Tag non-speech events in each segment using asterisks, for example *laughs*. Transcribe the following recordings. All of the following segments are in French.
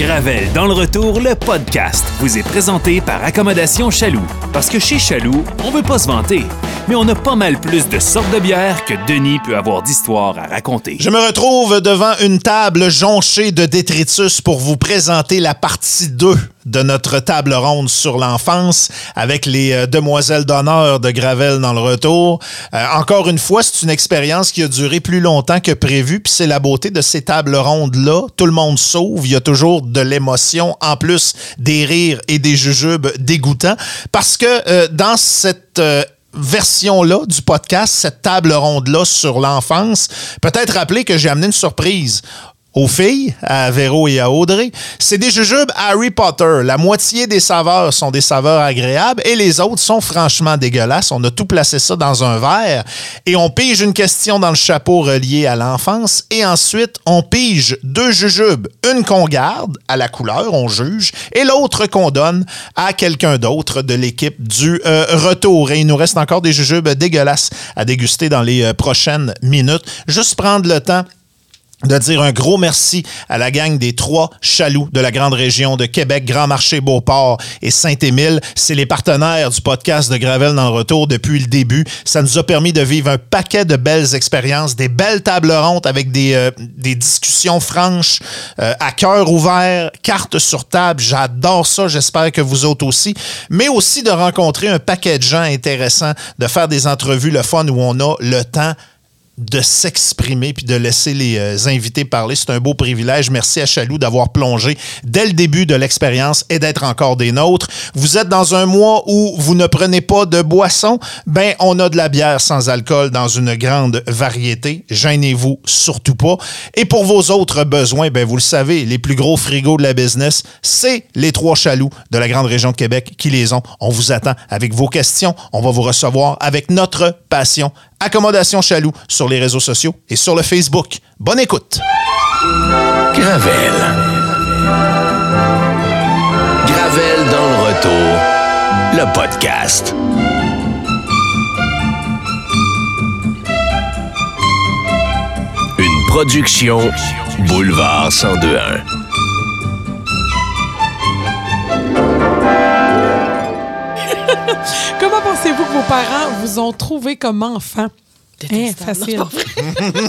Gravel dans le retour, le podcast, vous est présenté par Accommodation Chaloux. Parce que chez Chaloux, on veut pas se vanter, mais on a pas mal plus de sortes de bières que Denis peut avoir d'histoires à raconter. Je me retrouve devant une table jonchée de détritus pour vous présenter la partie 2 de notre table ronde sur l'enfance avec les euh, demoiselles d'honneur de Gravel dans le retour. Euh, encore une fois, c'est une expérience qui a duré plus longtemps que prévu, puis c'est la beauté de ces tables rondes-là. Tout le monde sauve, il y a toujours de l'émotion, en plus des rires et des jujubes dégoûtants, parce que euh, dans cette... version-là du podcast, cette table ronde-là sur l'enfance, peut-être rappeler que j'ai amené une surprise aux filles, à Véro et à Audrey. C'est des jujubes Harry Potter. La moitié des saveurs sont des saveurs agréables et les autres sont franchement dégueulasses. On a tout placé ça dans un verre et on pige une question dans le chapeau relié à l'enfance et ensuite on pige deux jujubes. Une qu'on garde à la couleur, on juge, et l'autre qu'on donne à quelqu'un d'autre de l'équipe du euh, retour. Et il nous reste encore des jujubes dégueulasses à déguster dans les euh, prochaines minutes. Juste prendre le temps de dire un gros merci à la gang des trois chaloux de la grande région de Québec, Grand Marché, Beauport et Saint-Émile. C'est les partenaires du podcast de Gravel dans le retour depuis le début. Ça nous a permis de vivre un paquet de belles expériences, des belles tables rondes avec des, euh, discussions franches, euh, à cœur ouvert, cartes sur table. J'adore ça. J'espère que vous autres aussi. Mais aussi de rencontrer un paquet de gens intéressants, de faire des entrevues, le fun où on a le temps de s'exprimer puis de laisser les euh, invités parler. C'est un beau privilège. Merci à Chaloux d'avoir plongé dès le début de l'expérience et d'être encore des nôtres. Vous êtes dans un mois où vous ne prenez pas de boisson. Ben, on a de la bière sans alcool dans une grande variété. Gênez-vous surtout pas. Et pour vos autres besoins, ben, vous le savez, les plus gros frigos de la business, c'est les trois Chaloux de la grande région de Québec qui les ont. On vous attend avec vos questions. On va vous recevoir avec notre passion Accommodation Chaloux sur les réseaux sociaux et sur le Facebook. Bonne écoute. Gravel. Gravel dans le retour. Le podcast. Une production Boulevard 1021. *laughs* Pensez-vous que vos parents vous ont trouvé comme enfant? Hein, facile.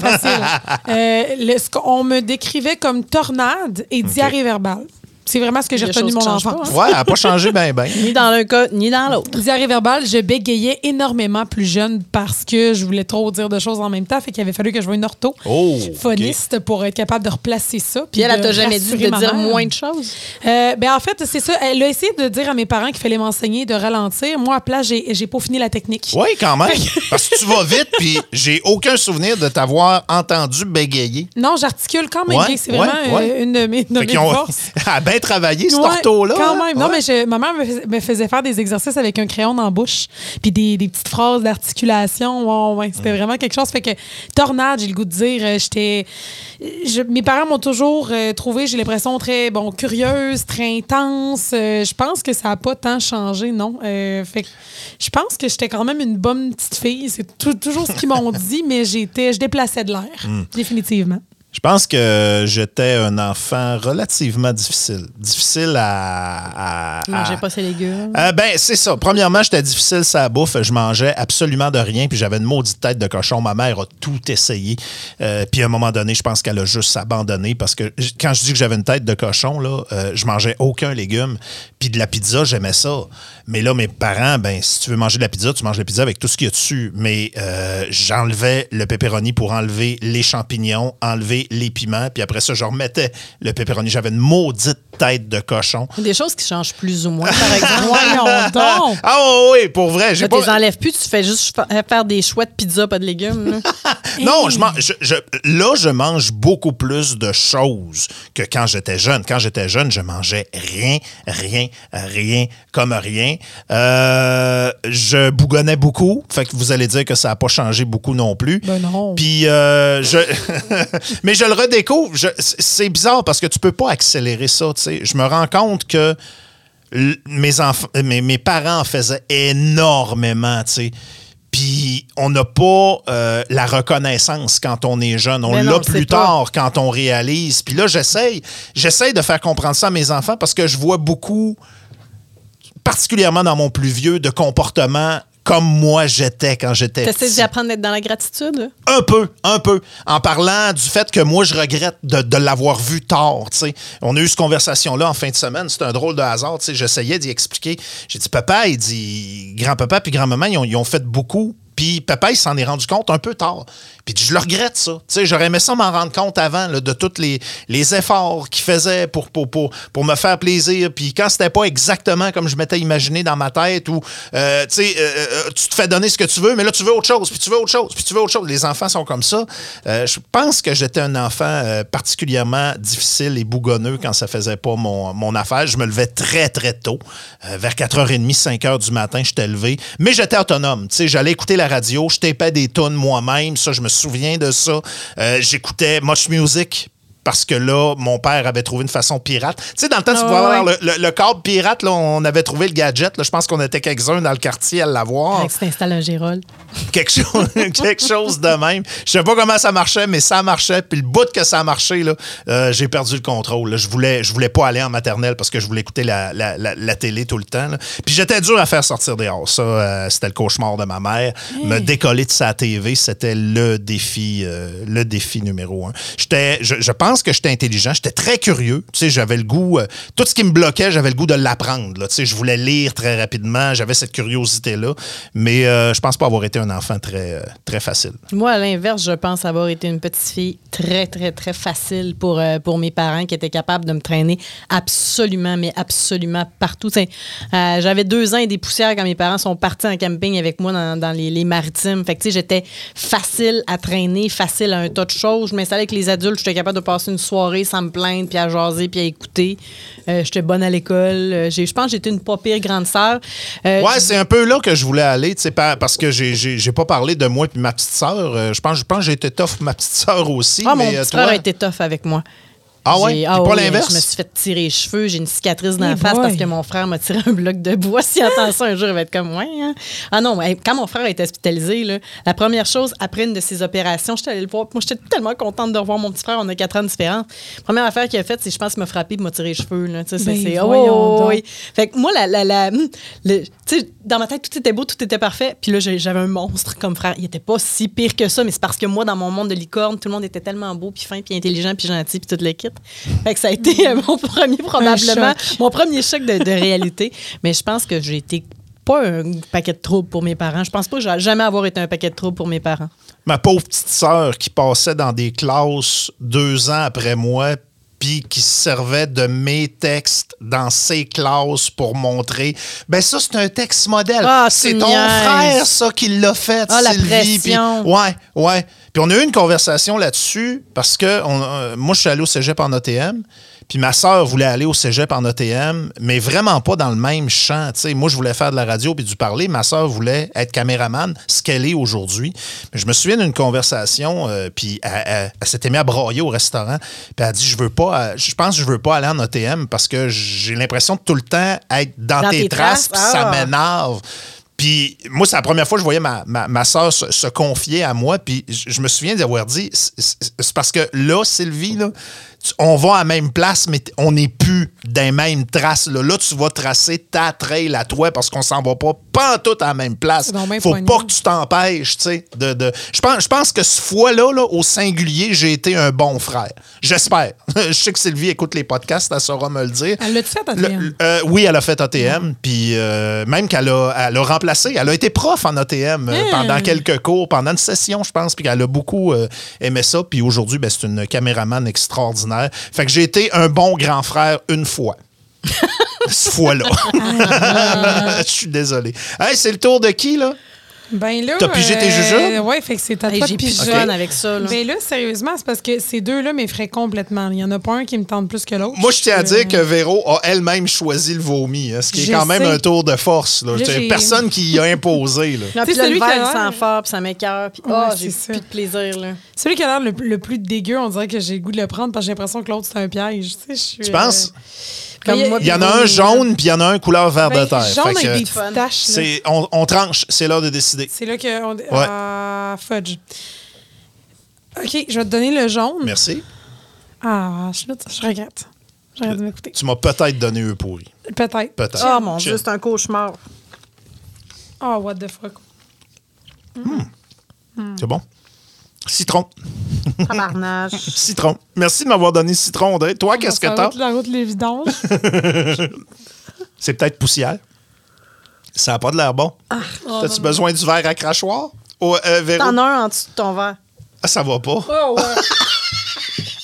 facile. *laughs* Euh, le- qu'on me décrivait comme tornade et diarrhée verbale. C'est vraiment ce que j'ai retenu mon changent enfance. Ouais, elle n'a pas changé bien, bien. *laughs* Ni dans l'un cas, ni dans l'autre. Diarrhée verbale, je bégayais énormément plus jeune parce que je voulais trop dire de choses en même temps. Fait qu'il avait fallu que je voie une ortho Oh, phoniste pour être capable de replacer ça. Puis elle, elle t'a jamais dit de dire moins de choses? Euh, ben en fait, c'est ça. Elle a essayé de dire à mes parents qu'il fallait m'enseigner de ralentir. Moi, à place, j'ai j'ai peaufiné la technique. Oui, quand même. Parce que tu vas vite, puis j'ai aucun souvenir de t'avoir entendu bégayer. Non, j'articule quand même Ouais. C'est ouais, vraiment ouais. une de mes, de mes forces. elle *laughs* a bien travaillé, ce Ouais, ortho-là. Quand hein? même. Non, mais je- ma mère me faisait, faire des exercices avec un crayon dans la bouche, puis des, des petites phrases d'articulation. Ouais, ouais, Mm. c'était vraiment quelque chose. Fait que tornade, j'ai le goût de dire, euh, j'étais. mes parents m'ont toujours euh, trouvé, j'ai l'impression, très bon, curieuse, très intense. Euh, je pense que ça n'a pas tant changé, non. Euh, fait que je pense que j'étais quand même une bonne petite fille. C'est tou- toujours ce qu'ils m'ont *laughs* dit, mais j'étais, je déplaçais de l'air, Mm. définitivement. Je pense que j'étais un enfant relativement difficile. Difficile à. à- Tu mangeais à- pas ses légumes? Euh, ben, c'est ça. Premièrement, j'étais difficile sa bouffe. Je mangeais absolument de rien. Puis j'avais une maudite tête de cochon. Ma mère a tout essayé. Euh, puis à un moment donné, je pense qu'elle a juste abandonné parce que quand je dis que j'avais une tête de cochon, là, euh, je mangeais aucun légume. Puis de la pizza, j'aimais ça. Mais là, mes parents, ben, si tu veux manger de la pizza, tu manges la pizza avec tout ce qu'il y a dessus. Mais euh, j'enlevais le pepperoni pour enlever les champignons, enlever les piments. Puis après ça, je remettais le pepperoni. J'avais une maudite tête de cochon. Des choses qui changent plus ou moins, par exemple. Voyons *laughs* donc! Ah oui, pour vrai. Là, pas... tu les enlèves plus, tu fais juste fa- faire des choix de pizza, pas de légumes. *laughs* Non, je mange, je- je- là, je mange beaucoup plus de choses que quand j'étais jeune. Quand j'étais jeune, je mangeais rien, rien, rien, comme rien. Euh, je bougonnais beaucoup. Fait que vous allez dire que ça n'a pas changé beaucoup non plus. Ben non. Puis, euh, je... mais *laughs* je le redécouvre. C'est bizarre parce que tu peux pas accélérer ça. Je me rends compte que mes, mes, mes parents en faisaient énormément. tu sais. Puis on n'a pas euh, la reconnaissance quand on est jeune. On Mais l'a plus pas. tard quand on réalise. Puis là, j'essaye, j'essaye de faire comprendre ça à mes enfants parce que je vois beaucoup, particulièrement dans mon plus vieux, de comportements comme moi j'étais quand j'étais petit. d'apprendre d'être dans la gratitude? Un peu, un peu. En parlant du fait que moi, je regrette de, de l'avoir vu tard. tu sais. On a eu cette conversation-là en fin de semaine. C'était un drôle de hasard. tu sais. J'essayais d'y expliquer. J'ai dit, papa, il dit, grand-papa puis grand-maman, ils ont, ils ont fait beaucoup. Puis papa, il s'en est rendu compte un peu tard. Puis je le regrette, ça. Tu sais, J'aurais aimé ça m'en rendre compte avant là, de tous les, les efforts qu'il faisait pour, pour, pour, me faire plaisir. Puis quand c'était pas exactement comme je m'étais imaginé dans ma tête, ou euh, tu sais, euh, euh, tu te fais donner ce que tu veux, mais là, tu veux autre chose, puis tu veux autre chose, puis tu veux autre chose. Les enfants sont comme ça. Je pense que j'étais un enfant particulièrement difficile et bougonneux quand ça faisait pas mon, mon affaire. Je me levais très, très tôt. Vers 4h30, 5h du matin, j'étais levé. Mais j'étais autonome. Tu sais, J'allais écouter la radio, je tapais des tunes moi-même. Ça, je me souviens de ça. Euh, J'écoutais Much Music parce que là, mon père avait trouvé une façon pirate. Tu sais, dans le temps, tu Ah pouvais avoir le, le- le câble pirate, là, on avait trouvé le gadget. là. je pense qu'on était quelques-uns dans le quartier à l'avoir. Tu t'installes un Gérol. quelque, chose, *laughs* quelque chose de même. Je sais pas comment ça marchait, mais ça marchait. Puis le bout que ça marchait, là, euh, j'ai perdu le contrôle. là. Je voulais, je voulais pas aller en maternelle parce que je voulais écouter la, la- la- la télé tout le temps. là. Puis j'étais dur à faire sortir dehors. Ça, euh, c'était le cauchemar de ma mère. Me décoller de sa TV, c'était le défi, euh, le défi numéro un. J'étais, je, je pense que j'étais intelligent. J'étais très curieux. Tu sais, j'avais le goût. euh, tout ce qui me bloquait, j'avais le goût de l'apprendre. Tu sais, je voulais lire très rapidement. J'avais cette curiosité-là. Mais euh, je pense pas avoir été un enfant très, euh, très facile. Moi, à l'inverse, je pense avoir été une petite fille très, très, très facile pour, pour mes parents qui étaient capables de me traîner absolument, mais absolument partout. Tu sais, J'avais deux ans et des poussières quand mes parents sont partis en camping avec moi dans, dans les, les maritimes. Fait que, tu sais, j'étais facile à traîner, facile à un tas de choses. Je m'installais avec les adultes, j'étais capable de passer une soirée sans me plaindre, puis à jaser, puis à écouter. Euh, j'étais bonne à l'école. Euh, Je pense que j'étais une pas pire grande sœur. Euh, Ouais, c'est un peu là que je voulais aller, parce que j'ai- pas parlé de moi puis ma petite sœur. Je pense, je pense que j'ai été tough ma petite sœur aussi. Ah, mon mais euh, petit toi- frère a été tough avec moi. Ah ouais? Puis pas oui, l'inverse? Je me suis fait tirer les cheveux, j'ai une cicatrice dans la face boy. parce que mon frère m'a tiré un bloc de bois. S'il entend ça un jour, il va être comme ouais. hein. Ah non, quand mon frère a été hospitalisé, là, la première chose après une de ses opérations, j'étais allée le voir. Moi, j'étais tellement contente de revoir mon petit frère. On a quatre ans de différence. Première affaire qu'il a faite, c'est je pense qu'il m'a frappé et m'a tiré les cheveux. Là. Tu sais, c'est- Ben, c'est- oh, oui. Fait que moi, la, la, la- le- tu sais, dans ma tête, tout était beau, tout était parfait. Puis là, j'avais un monstre comme frère. Il était pas si pire que ça, mais c'est parce que moi, dans mon monde de licorne, tout le monde était tellement beau, puis fin, puis intelligent, puis gentil, puis tout le Fait que ça a été euh, mon premier, probablement, mon premier choc de, de réalité. Mais je pense que j'ai été pas un paquet de troubles pour mes parents. Je pense pas que j'ai jamais avoir été un paquet de troubles pour mes parents. Ma pauvre petite sœur qui passait dans des classes deux ans après moi puis qui se servait de mes textes dans ses classes pour montrer. Ben ça, c'est un texte modèle. Ah, c'est ton frère, ça, qui l'a fait, Ah, la Sylvie. pression. Puis- ouais, ouais. Puis on a eu une conversation là-dessus parce que on- euh, moi, je suis allé au cégep en ATM. Puis ma sœur voulait aller au cégep en ATM, mais vraiment pas dans le même champ. tu sais. moi, je voulais faire de la radio puis du parler. Ma sœur voulait être caméraman, ce qu'elle est aujourd'hui. Mais je me souviens d'une conversation, euh, puis elle, elle- elle s'était mise à brailler au restaurant. Puis elle a dit, je veux pas, euh, je pense que je veux pas aller en ATM parce que j'ai l'impression de tout le temps être dans, Dans tes, tes traces, traces, puis ça ah. m'énerve. Puis moi, c'est la première fois que je voyais ma, soeur se, confier à moi. Puis je, me souviens d'avoir dit, c'est parce que là, Sylvie, on va à la même place, mais on n'est plus les mêmes traces. Là, Là, tu vas tracer ta trail à toi parce qu'on s'en va pas pas tout à la même place. Faut pas que tu t'empêches, tu sais. De, de- Je, pense, je pense que ce fois-là, là, au singulier, j'ai été un bon frère. J'espère. *laughs* je sais que Sylvie écoute les podcasts, elle saura me le dire. Elle l'a-tu fait, Le- ATM? euh, oui, elle a fait ATM, puis euh, même qu'elle a, elle a remplacé, elle a été prof en ATM euh, pendant quelques cours, pendant une session, je pense, puis qu'elle a beaucoup aimé ça, puis aujourd'hui, ben, c'est une caméraman extraordinaire. Fait que j'ai été un bon grand frère une fois. Cette fois-là. *laughs* Je suis désolé. Hey, c'est le tour de qui, là? Ben là. T'as pigé tes jujubes? Ouais, fait que c'est à Hey, toi de pigeonne avec ça. Là. Ben là, sérieusement, c'est parce que ces deux-là m'effraient complètement. Il y en a pas un qui me tente plus que l'autre. Moi, je tiens à Euh, dire que Véro a elle-même choisi le vomi, hein, ce qui est quand même un tour de force. Là. Là, personne qui y a imposé. Là. Non, puis là, le celui qui a verre, sent fort, puis ça m'écœure, puis Ouais, oh, c'est j'ai ça. plus de plaisir. Là. Celui qui a l'air le, le plus dégueu, on dirait que j'ai le goût de le prendre parce que j'ai l'impression que l'autre, c'est un piège. Tu, sais, je suis, Tu penses? Comme Mais moi, Il y en a un jaune, puis il y en a un couleur vert Ben, de terre. jaune Fait avec que des petites taches. là. c'est- on, on tranche, c'est l'heure de décider. C'est là que. On... Ah, fudge. OK, je vais te donner le jaune. Merci. Ah, je, je regrette. Je regrette de m'écouter. Tu m'as peut-être donné eux pourri. Peut-être. Peut-être. Oh mon. Dieu, c'est un cauchemar. Oh, what the fuck. C'est bon? Citron. Tabarnache. *laughs* Citron. Merci de m'avoir donné citron, Audrey. Toi, qu'est-ce que t'as? route- La route les vidanges. *laughs* C'est peut-être poussière. Ça n'a pas de l'air bon. T'as-tu besoin du verre à crachoir? Euh? T'en as un en dessous de ton verre. Ah, ça va pas. oh, ouais. *laughs*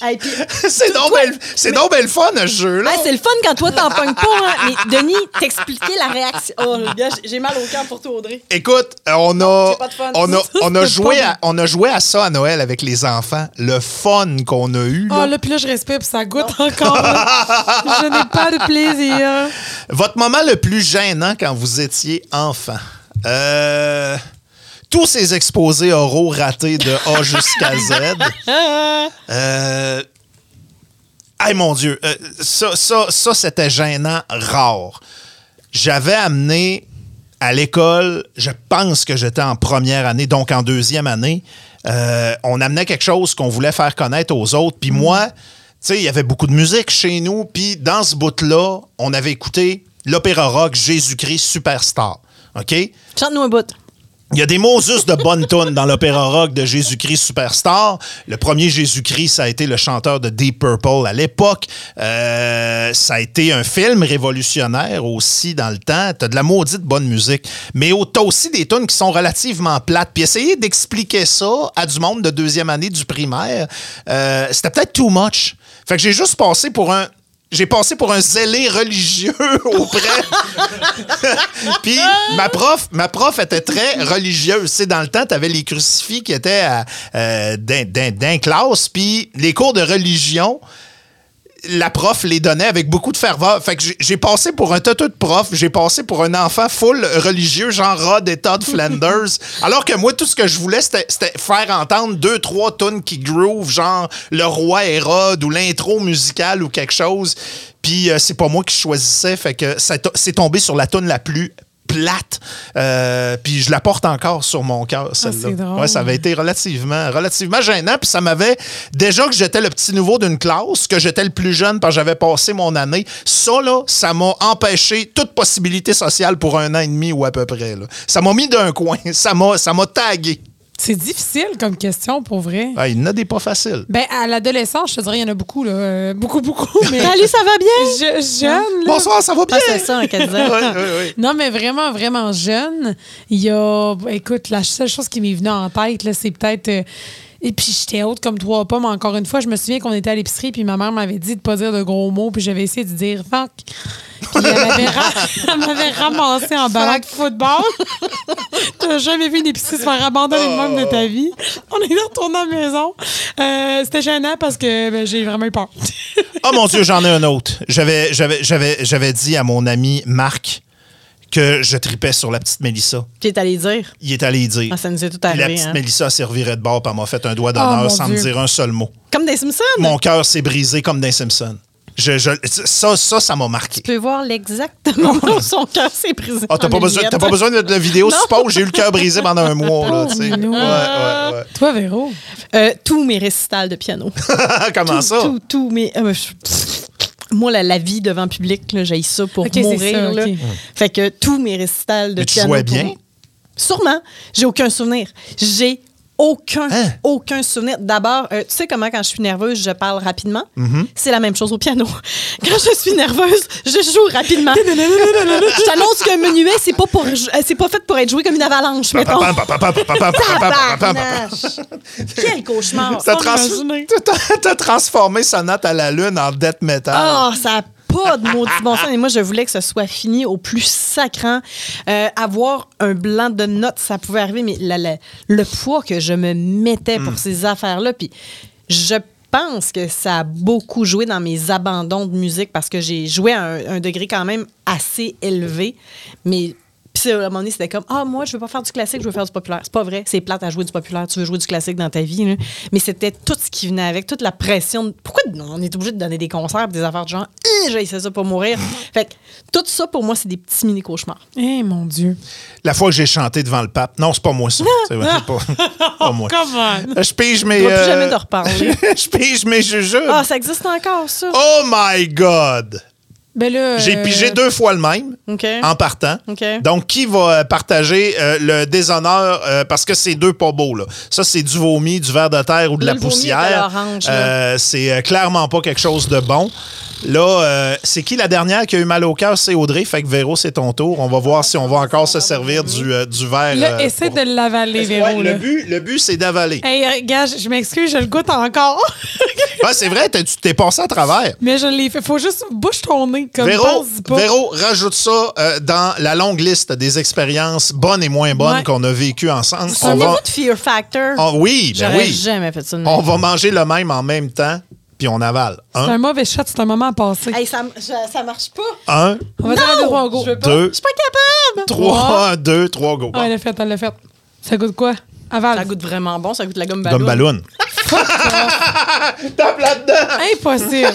Hey, *laughs* c'est donc belle, c'est donc belle fun, ce jeu-là. Hey, c'est le fun quand toi, t'en pognes pas. Hein? Mais Denis, t'expliquais la réaction. Oh, le gars, j'ai- mal au cœur pour toi, Audrey. Écoute, euh, on a, on a, *laughs* on a C'est joué à, on a joué à ça à Noël avec les enfants. Le fun qu'on a eu. Oh, là. puis là, je respire, puis ça goûte encore. là. *laughs* je n'ai pas de plaisir. Votre moment le plus gênant quand vous étiez enfant? Euh, tous ces exposés oraux ratés de A jusqu'à Z. *laughs* Euh, Hey mon Dieu, euh, ça, ça, ça c'était gênant rare. J'avais amené à l'école, je pense que j'étais en première année, donc en deuxième année, euh, on amenait quelque chose qu'on voulait faire connaître aux autres. Puis moi, tu sais, il y avait beaucoup de musique chez nous. Puis dans ce bout-là, on avait écouté l'opéra rock Jésus-Christ Superstar. OK? Chante-nous un bout. Il y a des Moses de bonnes tonnes dans l'opéra rock de Jésus-Christ Superstar. Le premier Jésus-Christ, ça a été le chanteur de Deep Purple à l'époque. Euh, ça a été un film révolutionnaire aussi dans le temps. T'as de la maudite bonne musique. Mais t'as aussi des tunes qui sont relativement plates. Puis essayer d'expliquer ça à du monde de deuxième année du primaire, euh, c'était peut-être too much. Fait que j'ai juste passé pour un... J'ai passé pour un zélé religieux *laughs* auprès *laughs* puis ma prof, ma prof était très religieuse. Sais, dans le temps, tu avais les crucifix qui étaient euh, d'un classe, puis les cours de religion, la prof les donnait avec beaucoup de ferveur. Fait que j'ai- passé pour un toto de prof, j'ai passé pour un enfant full religieux, genre Rod et Todd *laughs* Flanders. alors que moi, tout ce que je voulais, c'était faire entendre deux, trois tunes qui groove, genre Le Roi Hérode ou l'intro musicale ou quelque chose. Puis euh, c'est pas moi qui choisissais, fait que c'est tombé sur la tune la plus plate. Euh, puis je la porte encore sur mon cœur, celle-là. drôle. Ouais, ça avait été relativement, relativement gênant. Puis ça m'avait. Déjà que j'étais le petit nouveau d'une classe, que j'étais le plus jeune parce que j'avais passé mon année, ça, là, ça m'a empêché toute possibilité sociale pour un an et demi ou à peu près. là. Ça m'a mis d'un coin. *laughs* Ça m'a tagué. C'est difficile comme question, pour vrai. Ah, il n'y en a des pas faciles. Ben, à l'adolescence, je te dirais, il y en a beaucoup, là. Euh, beaucoup, beaucoup. Mais Salut, ça va bien? je, jeune, là. Bonsoir, ça va bien? Ah, c'est ça. *laughs* Oui, oui, oui. Non, mais vraiment, vraiment jeune. Il y a. Écoute, la seule chose qui m'est venue en tête, là, c'est peut-être. euh, et puis j'étais haute comme trois pommes. Encore une fois, je me souviens qu'on était à l'épicerie, puis ma mère m'avait dit de pas dire de gros mots, puis j'avais essayé de dire fuck. Puis *laughs* elle m'avait, ramassé en ballon de football. *laughs* T'as jamais vu une épicerie se faire abandonner de même de ta vie? On est retourné à la maison. Euh, c'était gênant parce que ben, j'ai vraiment eu peur. Oh *laughs* mon Dieu, j'en ai un autre. J'avais, j'avais dit à mon ami Marc que je tripais sur la petite Mélissa. Puis t'es allé dire? Il est allé dire. Ah, ça nous est tout Puis la arrivé. petite Hein. Mélissa servirait de bord, puis elle m'a fait un doigt Oh, d'honneur sans me dire un seul mot. Comme des Simpsons? Mon cœur s'est brisé comme dans Simpson. Je, je- ça, ça, ça m'a marqué. Tu peux voir l'exactement *laughs* où son cœur s'est brisé. Ah, t'as pas, besoin, t'as pas besoin de la vidéo, *laughs* je suppose. J'ai eu le cœur brisé pendant un mois. Là. Oh, ouais, ouais, ouais. Toi, Véro? Euh, tous mes récitals de piano. *laughs* Comment tout, ça? Tout, tout mes. euh, je- moi, la, la vie devant public, j'ai ça pour mourir. ça, là. Fait que tous mes récitals de Mais tu piano. pour- bien? Sûrement. J'ai aucun souvenir. J'ai aucun, aucun souvenir. D'abord, euh, tu sais comment quand je suis nerveuse, je parle rapidement. C'est la même chose au piano. Quand je suis nerveuse, je joue rapidement. je t'annonce qu'un menuet, c'est pas pas fait pour être joué comme une avalanche. Quel cauchemar! T'as trans transformé sonate à la lune en death metal. Oh, ça a pas de maudit bon sens. Et moi, je voulais que ce soit fini au plus sacrant. Euh, avoir un blanc de notes, ça pouvait arriver, mais la- la- le poids que je me mettais pour ces affaires-là, puis je pense que ça a beaucoup joué dans mes abandons de musique parce que j'ai joué à un, un degré quand même assez élevé. Mais à un moment donné, c'était comme Ah, moi, je veux pas faire du classique, je veux faire du populaire. C'est pas vrai. C'est plate à jouer du populaire. Tu veux jouer du classique dans ta vie. là. Mais c'était tout ce qui venait avec, toute la pression. de- Pourquoi on est obligé de donner des concerts des affaires de genre J'ai essayé ça pour mourir. *laughs* fait que tout ça, pour moi, c'est des petits mini-cauchemars. Eh, mon Dieu. La fois que j'ai chanté devant le pape. Non, c'est pas moi, ça. *laughs* C'est pas, pas moi. Come on. Je pige mes. Je dois plus euh, jamais te reparler. *laughs* je pige mes jujubes. Ah, ça existe encore, ça. Oh my God! Ben. J'ai euh, pigé deux fois le même en partant. Donc, qui va euh, partager euh, le déshonneur euh, parce que c'est deux pas beaux, là. Ça, c'est du vomi, du verre de terre ou de la poussière. c'est clairement pas quelque chose de bon. Là, c'est qui la dernière qui a eu mal au cœur? C'est Audrey. Fait que Véro, c'est ton tour. On va voir si on va encore se servir du, du verre. Là, essaie pour- de l'avaler, Ouais, Véro. le but, le but c'est d'avaler. Hey, gars, je m'excuse, je le goûte encore. *laughs* C'est vrai, tu t'es passé à travers. Mais je l'ai fait. Faut juste bouche ton nez. Comme Véro, pas. Véro, rajoute ça euh, dans la longue liste des expériences bonnes et moins bonnes Ouais. qu'on a vécues ensemble. On Souvenez-vous va... de Fear Factor? Ah oui, ben oui. jamais fait ça. On va manger le même en même temps, puis on avale. C'est Un, mauvais shot, c'est un moment à passer. Hey, ça, ça marche pas. un, On va deux, trois, go. Je veux pas. Deux. Je suis pas capable. trois, deux, trois, go. Ah, elle l'a fait, elle l'a fait. Ça goûte quoi? Aval. Ça goûte vraiment bon, ça goûte la gomme ballon. Comme ballon. *laughs* Tape là-dedans! Impossible.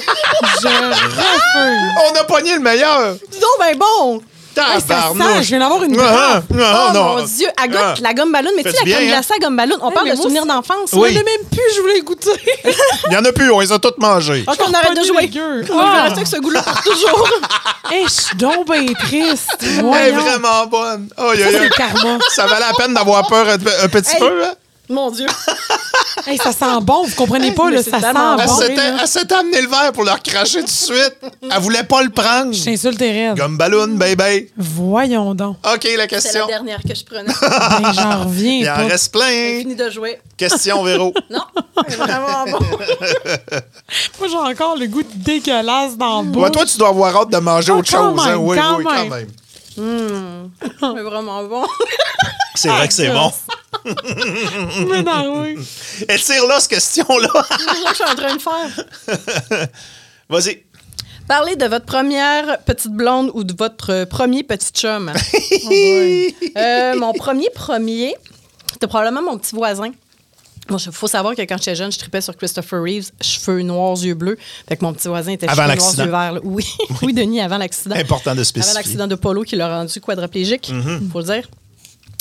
je refuse. On a pogné le meilleur! Dis donc, ben bon. Hey, ça sent, je viens d'avoir une Ah, ah, Oh ah, non. mon Dieu, Ah. la gomme ballon. Mais tu sais, la crème bien, hein? glacée à gomme ballon, on parle de souvenirs d'enfance. Oui. Je l'ai même plus, je voulais goûter. *laughs* Il y en a plus, on les a toutes mangées. OK, on arrête de jouer. On va rester avec ce goût-là pour toujours. Hey, *laughs* je suis donc bien triste. Elle est vraiment bonne. Oh, Ça, c'est le karma. Ça valait la peine d'avoir peur un, petit Hey. peu, hein? Mon Dieu. *laughs* Hey, ça sent bon, vous comprenez pas, là, ça sent bon. elle s'était amené le verre pour leur cracher tout de suite. Elle voulait pas le prendre. Je t'insulte, Red. Comme ballon, baby. Voyons donc. OK, la C'est la question. dernière que je prenais. *laughs* Ben, j'en reviens Il en pas. reste J'ai plein. fini de jouer. Question, Véro. *laughs* Non, c'est vraiment bon. Moi, j'ai encore le goût dégueulasse dans le bout. Ouais, toi, tu dois avoir hâte de manger Ah, autre quand chose. hein? même, Oui, quand oui, quand même. même. C'est vraiment bon. *laughs* C'est vrai que c'est bon. Je m'énerve. Elle tire là, cette question-là. C'est ça que je suis en train de faire. *laughs* Vas-y. Parlez de votre première petite blonde ou de votre euh, premier petit chum. *laughs* Oh. Euh, mon premier premier, c'était probablement mon petit voisin. Il faut savoir que quand j'étais jeune, je tripais sur Christopher Reeves, cheveux noirs, yeux bleus. Fait que mon petit voisin était Avant cheveux noirs, l'accident. yeux verts. là. Oui. *laughs* oui, Denis, avant l'accident. Important de Avant spécifier. l'accident de Polo qui l'a rendu quadriplégique, Mm-hmm. faut le dire.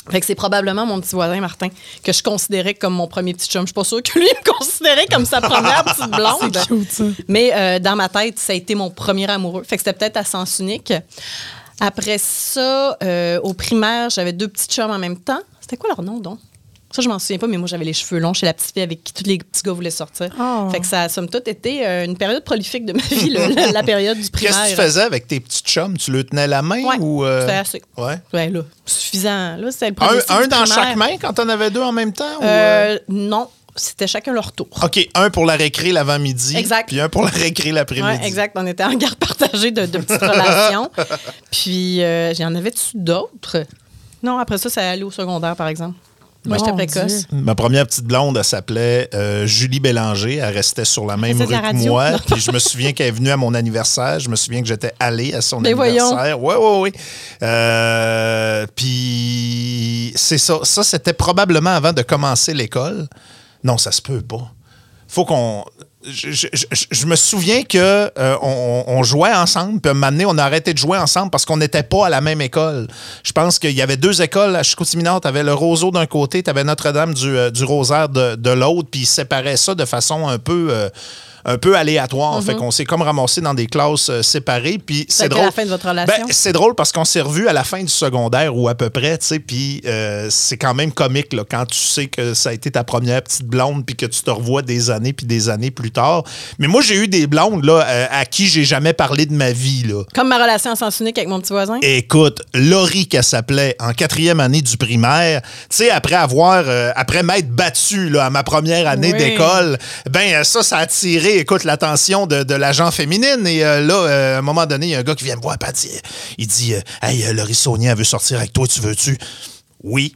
Fait que c'est probablement mon petit voisin, Martin, que je considérais comme mon premier petit chum. Je suis pas sûre que lui *laughs* me considérait comme sa première petite *laughs* blonde. C'est cute, ça. Mais euh, dans ma tête, ça a été mon premier amoureux. Fait que c'était peut-être à sens unique. Après ça, euh, au primaire, j'avais deux petites chums en même temps. C'était quoi leur nom, donc? Ça, je m'en souviens pas, mais moi, j'avais les cheveux longs chez la petite fille avec qui tous les petits gars voulaient sortir. Oh. Fait que ça a, somme toute, été euh, une période prolifique de ma vie, là, la, la période du primaire. Qu'est-ce que tu faisais avec tes petites chums? Tu le tenais la main Ouais, ou. euh, c'était assez. Ouais? Ouais, là, suffisant. Là, c'était le premier Un, cycle un du dans primaire. chaque main quand t'en avais deux en même temps? ou, euh? Euh, non, c'était chacun leur tour. OK, un pour la récré l'avant-midi. Exact. Puis un pour la récré l'après-midi. Ouais, exact. On était en garde partagée de, de petites relations. *laughs* Puis, euh, j'en avais-tu d'autres? Non, après ça, ça allait au secondaire, par exemple. Moi, j'étais précoce. Dieu. Ma première petite blonde, elle s'appelait euh, Julie Bélanger. Elle restait sur la même rue la que moi. Puis je me souviens qu'elle est venue à mon anniversaire. Je me souviens que j'étais allé à son Mais voyons. anniversaire. Oui, oui, oui. Euh, puis c'est ça. Ça, c'était probablement avant de commencer l'école. Non, ça se peut pas. Faut qu'on. Je, je- me souviens que euh, on, jouait ensemble, puis à un moment on a arrêté de jouer ensemble parce qu'on n'était pas à la même école. Je pense qu'il y avait deux écoles à Chicoutimi-Nord. Tu avais le Roseau d'un côté, tu avais Notre-Dame du, euh, Rosaire de, de l'autre, puis ils séparaient ça de façon un peu, euh, un peu aléatoire. Fait qu'on s'est comme ramassé dans des classes euh, séparées, puis c'est drôle. la fin de votre relation? Ben, c'est drôle parce qu'on s'est revus à la fin du secondaire ou à peu près, tu sais, puis euh, c'est quand même comique là, quand tu sais que ça a été ta première petite blonde puis que tu te revois des années puis des années plus tard. Mais moi, j'ai eu des blondes là, euh, à qui j'ai jamais parlé de ma vie. Là. Comme ma relation en sens unique avec mon petit voisin? Écoute, Laurie, qu'elle s'appelait, en quatrième année du primaire, tu sais, après avoir, après m'être battu là, à ma première année Oui. d'école, ben ça, ça a attiré, écoute, l'attention de, de l'agent féminine. Et euh, là, euh, à un moment donné, il y a un gars qui vient me voir, il dit, il dit euh, Hey, euh, Laurie Saunier, veut sortir avec toi, tu veux-tu? Oui.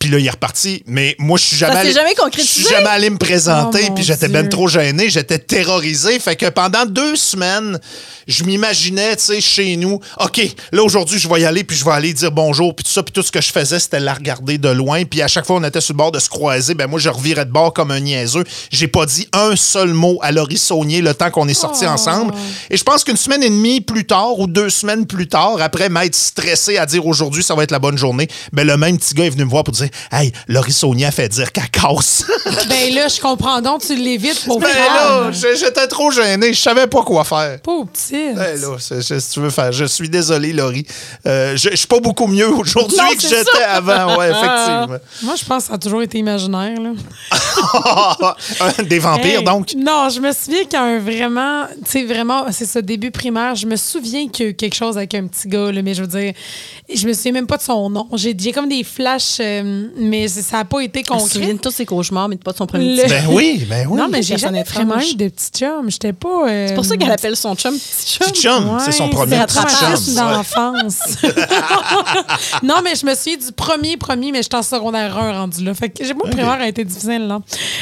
Puis là, il est reparti. Mais moi, je suis jamais allé. jamais Je suis jamais allé me présenter. Oh, puis j'étais ben trop gêné. J'étais terrorisé. Fait que pendant deux semaines, je m'imaginais, tu sais, chez nous. OK, là, aujourd'hui, je vais y aller. Puis je vais aller dire bonjour. Puis tout ça. Puis tout ce que je faisais, c'était la regarder de loin. Puis à chaque fois, on était sur le bord de se croiser. Ben moi, je revirais de bord comme un niaiseux. J'ai pas dit un seul mot à Laurie Saunier le temps qu'on est sortis Oh. ensemble. Et je pense qu'une semaine et demie plus tard ou deux semaines plus tard, après m'être stressé à dire aujourd'hui, ça va être la bonne journée, ben le même petit gars est venu me voir pour dire Hey, Laurie Saunier a fait dire qu'elle casse. *laughs* Ben là, je comprends donc, tu l'évites pour ben là, j'étais trop gêné, je savais pas quoi faire. Pauvre petit. Ben là, si tu veux faire, je suis désolé, Laurie. Euh, je je suis pas beaucoup mieux aujourd'hui que j'étais avant, ouais, *laughs* effectivement. Moi, je pense que ça a toujours été imaginaire. Là. *laughs* Des vampires, Hey, donc? Non, je me souviens qu'un vraiment, tu sais, vraiment, c'est ça, début primaire, je me souviens qu'il y a eu quelque chose avec un petit gars, là, mais je veux dire, je me souviens même pas de son nom. J'ai j'ai comme des flashs, euh, mais ça n'a pas été On se souvient concret. de tous ses cauchemars, mais pas de son premier Le- petit. Ben oui, ben oui. Non, mais j'ai jamais vraiment eu de petit chum. J'étais pas. euh, C'est pour ça qu'elle appelle son chum petit chum. Petit chum, c'est son premier petit chum. d'enfance. *laughs* non, mais je me souviens du premier, premier, mais j'étais en secondaire 1 rendu là. Fait que j'ai- moi, le primaire a été difficile, là.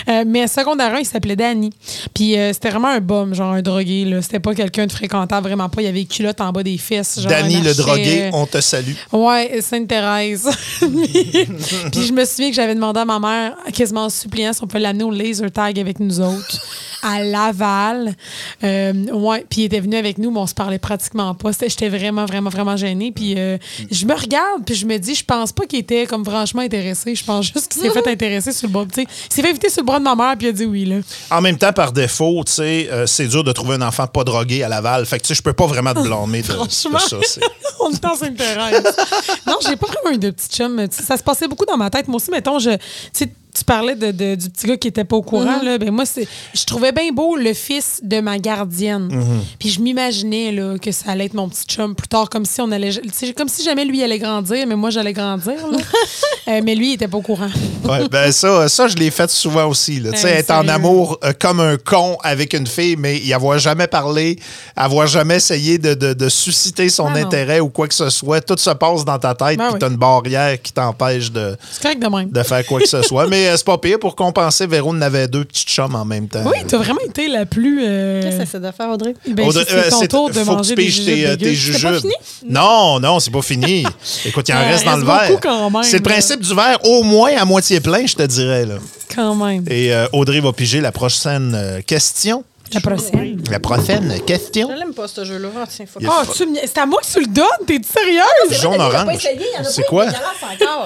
Euh, mais secondaire 1, il s'appelait Danny. Puis euh, c'était vraiment un bum, genre un drogué, là. C'était pas quelqu'un de fréquentable, vraiment pas. Il y avait les culottes en bas des fesses. Genre, Danny le drogué, on te salue. Ouais, Sainte-Thérèse. *laughs* puis je me souviens que j'avais demandé à ma mère, quasiment en suppliant, si on peut l'amener au laser tag avec nous autres, à Laval. Euh, ouais, puis il était venu avec nous, mais on se parlait pratiquement pas. J'étais vraiment, vraiment, vraiment gênée. Puis euh, je me regarde, puis je me dis, je pense pas qu'il était comme franchement intéressé. Je pense juste qu'il s'est fait intéresser sur le bras. Il s'est fait inviter sur le bras de ma mère, puis il a dit oui, là. En même temps, par défaut, tu sais, euh, c'est dur de trouver un enfant pas drogué à Laval. Fait que tu sais, je peux pas vraiment te blâmer de, de Franchement. ça. *laughs* On est en Sainte-Thérèse. non, j'ai pas vraiment eu de petit chum. Ça se passait beaucoup dans ma tête. Moi aussi, mettons, je, tu parlais de, de- du petit gars qui était pas au courant. là. Ben moi, c'est, je trouvais bien beau le fils de ma gardienne. Puis je m'imaginais là, que ça allait être mon petit chum plus tard, comme si on allait, comme si jamais lui allait grandir, mais moi j'allais grandir. là. *laughs* Euh, mais lui, il était pas au courant. Ouais, ben ça, ça, je l'ai fait souvent aussi. là. Tu sais, Hey, être en amour euh, comme un con avec une fille, mais y avoir jamais parlé, avoir jamais essayé de, de- de susciter son Ah intérêt ou quoi que ce soit. Tout se passe dans ta tête, Ben puis oui. t'as une barrière qui t'empêche de, même. de faire quoi que ce soit. Mais *laughs* euh, c'est pas pire. Pour compenser, Véro en avait deux petites chums en même temps. Oui, t'as vraiment été la plus. euh, Qu'est-ce que c'est de faire, Audrey? ben, Audrey, c'est euh, ton tour de faut que manger des tes, euh, jujubes tes. C'est pas jujubes. fini? Non, non, c'est pas fini. *laughs* Écoute, il en reste dans le verre. C'est le principe du verre, au moins à moitié plein, je te dirais. Là. Quand même. Et euh, Audrey va piger la prochaine euh, question. La prochaine. La prochaine question. Je l'aime pas, ce jeu-là. Ah, tiens, faut Il y a- Oh, tu me- c'est à moi que tu le donnes? T'es sérieuse? Jaune orange. C'est quoi?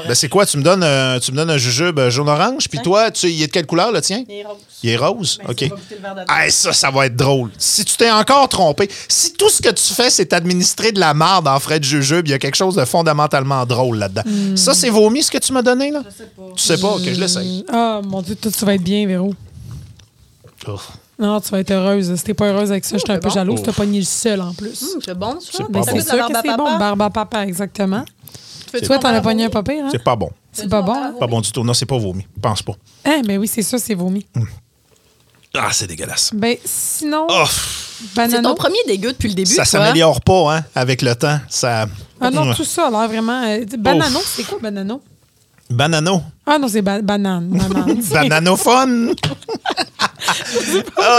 Ben, c'est quoi? Tu me donnes, un- tu me donnes un jujube euh, jaune-orange, puis toi, tu, il est de quelle couleur, le tien? Il est rose. Il est rose? Ben, OK. goûter le verre dedans. Ah, ça, ça va être drôle. Si tu t'es encore trompé, si tout ce que tu fais, c'est administrer de la marde en frais de jujube, il y a quelque chose de fondamentalement drôle là-dedans. Hmm. Ça, c'est vomi, ce que tu m'as donné, là? Je sais pas. Tu sais pas? OK, je l'essaye. Ah, mon Dieu, toi, tu vas être bien, Véro. Oh. Non, tu vas être heureuse. Si t'es pas heureuse avec ça, j'étais un c'est peu bon. jalouse. T'as pogné le seul en plus. Hum, c'est bon, ça. C'est Ben, pas c'est bon. sûr que c'est bon. Barbe à papa, exactement. Toi, t'en as pogné un pas pire, hein? C'est pas bon. C'est pas bon, hein? Pas bon du tout. Non, c'est pas vomi. Pense pas. Eh, mais oui, c'est ça, c'est vomi. Ah, c'est dégueulasse. Ben, sinon, Oh, C'est ton premier dégueu depuis le début, ça toi. s'améliore pas, hein, avec le temps. Ça... Ah non, tout ça a l'air vraiment. euh, banano, c'est quoi, banano? Banano. Ah non, c'est ba- banane. banane. *laughs* Bananophone. *laughs*